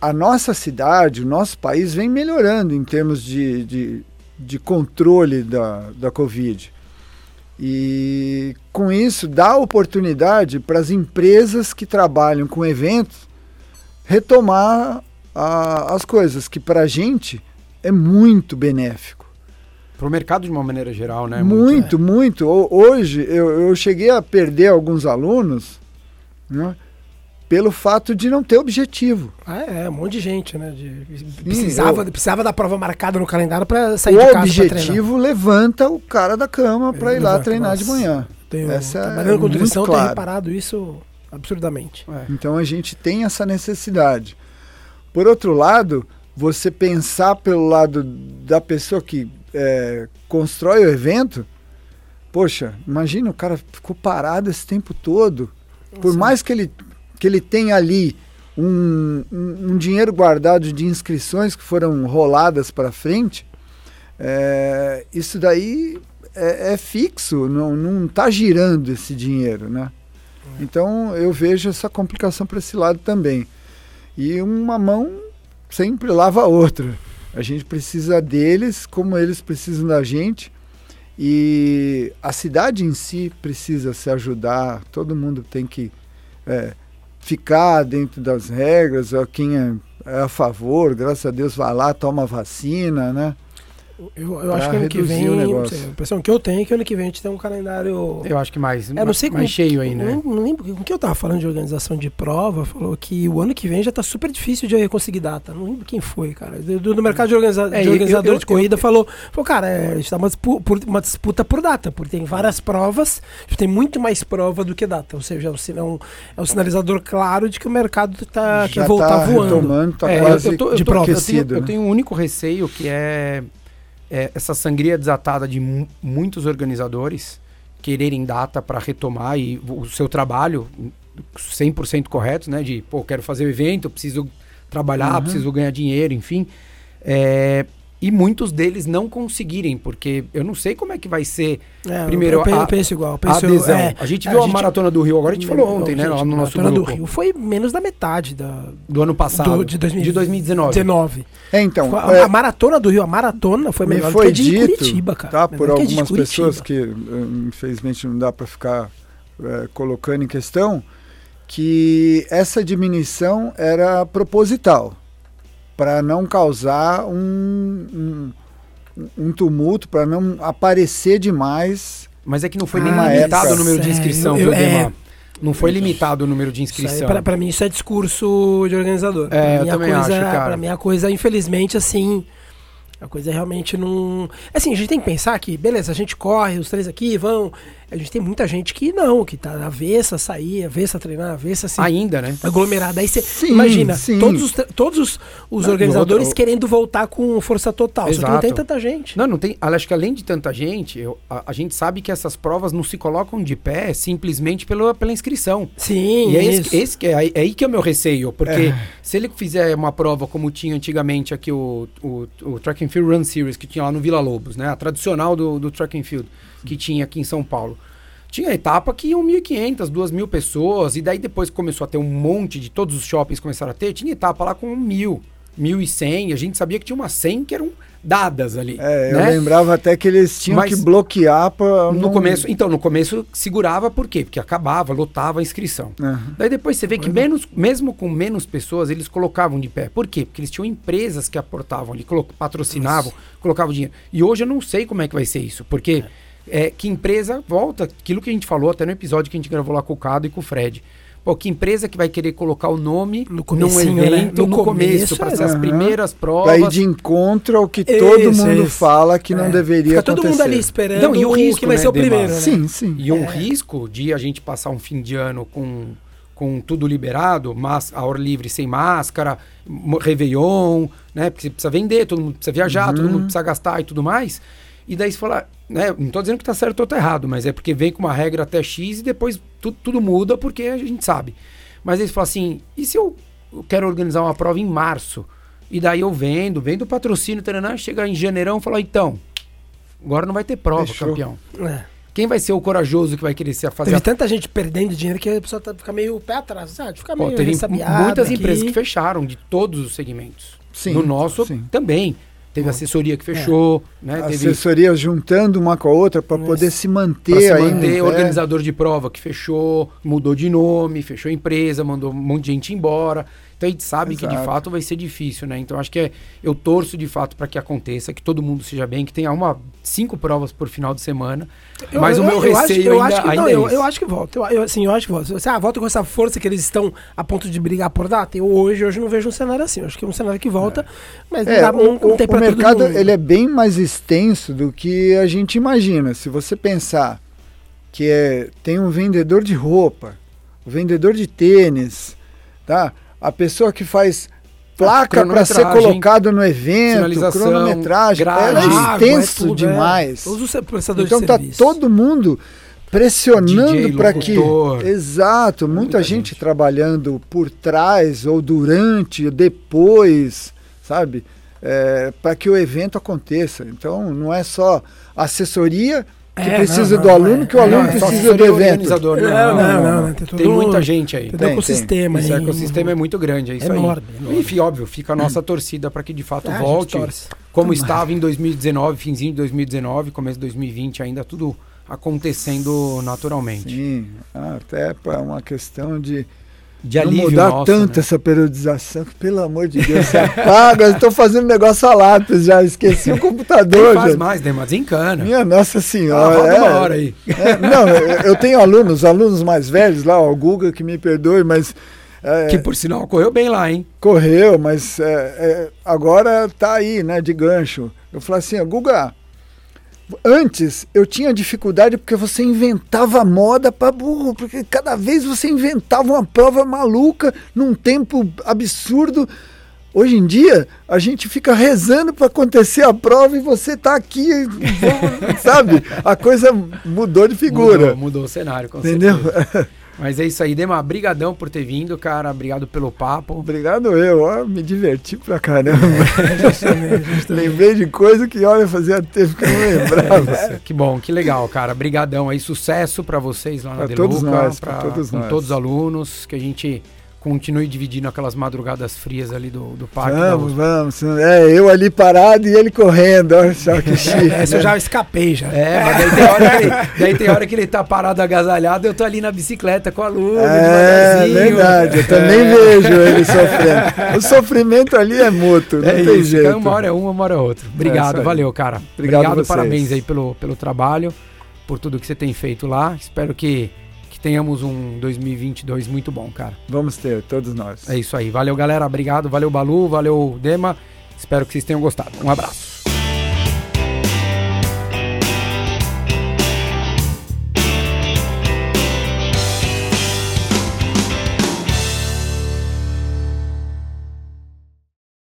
a nossa cidade, o nosso país vem melhorando em termos de, de, de controle da, da Covid. E com isso dá oportunidade para as empresas que trabalham com eventos retomar a, as coisas, que para a gente é muito benéfico. Para o mercado de uma maneira geral, né? Muito, muito. muito. Hoje eu, eu cheguei a perder alguns alunos né, pelo fato de não ter objetivo. Ah, é, um monte de gente, né? De, precisava, eu, precisava da prova marcada no calendário para sair de casa. O objetivo levanta o cara da cama para ir lá treinar nossa. de manhã. Tenho, Essa trabalhando é com nutrição, claro. tenho reparado isso absurdamente. É. Então a gente tem essa necessidade. Por outro lado, você pensar pelo lado da pessoa que é, constrói o evento, poxa, imagina o cara ficou parado esse tempo todo. Por mais que ele, que ele tenha ali um, um, um dinheiro guardado de inscrições que foram roladas para frente, é, isso daí é, é, fixo, não está girando esse dinheiro, né? Então eu vejo essa complicação para esse lado também. E uma mão sempre lava a outra. A gente precisa deles como eles precisam da gente. E a cidade em si precisa se ajudar, todo mundo tem que é, ficar dentro das regras. Quem é, é a favor, graças a Deus, vai lá, toma vacina, né? Eu, eu acho que ano que vem. a impressão que eu tenho é que ano que vem a gente tem um calendário. Eu acho que mais. É, não sei mais cheio aí, né? Não, não lembro com que eu tava falando de organização de prova. Falou que o ano que vem já tá super difícil de conseguir data. Não lembro quem foi, cara. Do, do mercado de, organiza é, de organizador eu, eu, de corrida falou, falou, cara, é, a gente tá uma, por, uma disputa por data, porque tem várias provas, tem muito mais prova do que data. Ou seja, é um, é um sinalizador claro de que o mercado tá, já quer voltar tá voando. Retomando, tá é, quase eu, tô, de prova. Eu tenho, eu tenho um único receio que é é, essa sangria desatada de muitos organizadores quererem data para retomar e o seu trabalho 100% correto, né? De, pô, quero fazer o evento, preciso trabalhar, uhum. preciso ganhar dinheiro, enfim. É, e muitos deles não conseguirem, porque eu não sei como é que vai ser. É, primeiro, eu, penso igual. Penso, a adesão. É, a gente viu a, a gente, Maratona do Rio, agora a gente falou ontem, né? Lá no nosso Maratona grupo. do Rio foi menos da metade da, do ano passado. Do, de, 2000, de 2019. 19. É, então. A, é, a, Maratona do Rio, a Maratona foi melhor foi do que de Curitiba, cara. Tá, por algumas pessoas que, eh, infelizmente, não dá para ficar é, colocando em questão, que essa diminuição era proposital para não causar um, um, um tumulto, para não aparecer demais. Mas é que não foi nem limitado época. o número de inscrição, viu, é, Não foi limitado o número de inscrição. Para mim, isso é discurso de organizador. É, pra eu também coisa, acho, cara. Pra mim, a coisa, infelizmente, assim... A coisa realmente não. Assim, a gente tem que pensar que, beleza, a gente corre, os três aqui vão. A gente tem muita gente que não, que tá avessa a sair, avessa a treinar, avessa assim. Ainda, né? Aglomerada. Aí você imagina, sim. todos os, todos os, os organizadores outro, querendo voltar com força total. Exato. Só que não tem tanta gente. Não, não tem. Acho que além de tanta gente, eu, a, a, gente sabe que essas provas não se colocam de pé simplesmente pela, pela inscrição. Sim. E é, esse, esse, é, é aí que é o meu receio. Porque é. se ele fizer uma prova como tinha antigamente aqui o, o, o Track and Field Run Series, que tinha lá no Vila Lobos, né? A tradicional do, do Track and Field, que tinha aqui em São Paulo. Tinha etapa que iam 1.500, 2.000 pessoas, e daí depois começou a ter um monte de todos os shoppings começaram a ter, tinha etapa lá com 1.000, 1.100, a gente sabia que tinha umas 100 que eram dadas ali. É, né? eu lembrava até que eles tinham Mas que bloquear para no não... começo, então no começo segurava por quê? Porque acabava, lotava a inscrição. Uhum. Daí depois você vê que menos, mesmo com menos pessoas eles colocavam de pé. Por quê? Porque eles tinham empresas que aportavam ali, patrocinavam, Nossa. colocavam dinheiro. E hoje eu não sei como é que vai ser isso, porque é é, que empresa volta, aquilo que a gente falou até no episódio que a gente gravou lá com o Cado e com o Fred. Pô, que empresa que vai querer colocar o nome no num né? evento né? no, no começo, para ser as primeiras provas. Vai de encontro ao que todo mundo fala que é. não deveria Fica todo acontecer. mundo ali esperando não, e o risco, que vai né, ser o primeiro. Né? Sim, sim. E um é. risco de a gente passar um fim de ano com com tudo liberado, mas a hora livre sem máscara, Réveillon, né? Porque você precisa vender, todo mundo precisa viajar, todo mundo precisa gastar e tudo mais. E daí você fala, né? Não tô dizendo que tá certo ou tá errado, mas é porque vem com uma regra até X e depois tu- tudo muda porque a gente sabe. Mas eles falam assim, e se eu quero organizar uma prova em março? E daí eu vendo, vendo o patrocínio, taranã, chega em janeirão e fala, então, agora não vai ter prova, Fechou. campeão. É. Quem vai ser o corajoso que vai querer se fazer Teve a tanta gente perdendo dinheiro que a pessoa tá, fica meio pé atrás, sabe? Fica Pô, meio teve ressabiada muitas aqui. empresas que fecharam de todos os segmentos. Sim, no nosso sim. também. Teve assessoria que fechou, né? Teve Assessoria juntando uma com a outra para Isso. poder se manter pra se ainda. manter, é. organizador de prova que fechou, mudou de nome, fechou empresa, mandou um monte de gente embora. Então a gente sabe que de Exato. fato vai ser difícil, né? Então acho que é, eu torço de fato para que aconteça, que todo mundo seja bem, que tenha uma cinco provas por final de semana. Eu- mas eu- o meu eu acho- receio eu ainda, acho que, ainda não, é eu, eu acho que volta. Eu, eu, assim, eu acho que volta. Você, ah, volta com essa força que eles estão a ponto de brigar por data. Eu hoje, hoje não vejo um cenário assim. Eu acho que é um cenário que volta, mas não, É, dá, o, não, não o- tem o pra todo mercado mundo. ele é bem mais extenso do que a gente imagina. Se você pensar que é, tem um vendedor de roupa, o vendedor de tênis, tá? A pessoa que faz placa para ser colocado no evento, cronometragem, grade, é Água, extenso é é. demais. Todos os prestadores Então de tá serviço. todo mundo pressionando para que exato muita, Muita gente, gente. trabalhando por trás ou durante depois sabe para que o evento aconteça então não é só assessoria que É, precisa não, do aluno é. que o aluno é precisa do evento Não, não, não, tem muita gente aí. Tem, o ecossistema Esse ecossistema é muito grande, é isso Enorme, aí. enorme. Enfim, óbvio, fica a nossa torcida para que de fato Ah, volte. Como estava em 2019, finzinho de 2019, começo de 2020, ainda tudo acontecendo naturalmente. sim até para uma questão de De não alívio mudar nosso, tanto né? essa periodização que pelo amor de Deus se apaga estou fazendo negócio a lápis já esqueci o computador faz gente. mais, né? Mas desencana. Minha Nossa Ah, Senhora. uma é. hora aí. É, não, eu, tenho alunos, alunos mais velhos lá, o Guga que me perdoe, mas é, Que por sinal correu bem lá, hein? correu, mas é, é, agora tá aí, né, de gancho. Eu falei assim, Guga, antes eu tinha dificuldade porque você inventava moda para burro, porque cada vez você inventava uma prova maluca num tempo absurdo. Hoje em dia, a gente fica rezando para acontecer a prova e você tá aqui, sabe? A coisa mudou de figura. Mudou, mudou o cenário, com Entendeu? certeza. Mas é isso aí, Dema. Brigadão por ter vindo, cara. Obrigado pelo papo. Obrigado eu, ó, me diverti pra caramba. Justamente, justamente. Lembrei de coisa que, olha, fazia tempo que eu não lembrava. Nossa, que bom, que legal, cara. Brigadão aí, sucesso pra vocês lá na Pra Deluca, todos nós, pra- pra todos com nós. todos os alunos, que a gente continue dividindo aquelas madrugadas frias ali do, do parque. Vamos, vamos. É, eu ali parado e ele correndo, olha só que chique. Essa eu né? já escapei já. É, mas daí tem, hora que ele, daí tem hora que ele tá parado agasalhado, eu tô ali na bicicleta com o aluno, É, verdade, eu também É. vejo ele sofrendo. O sofrimento ali é mútuo, não É tem isso, jeito. uma hora é uma, uma hora é outra. Obrigado, isso aí. valeu, cara. Obrigado Obrigado, parabéns aí pelo, pelo trabalho, por tudo que você tem feito lá. Espero que, que tenhamos um 2022 muito bom, cara. Vamos ter, todos nós. É isso aí. Valeu, galera. Obrigado. Valeu, Balu. Valeu, Dema. Espero que vocês tenham gostado. Um abraço.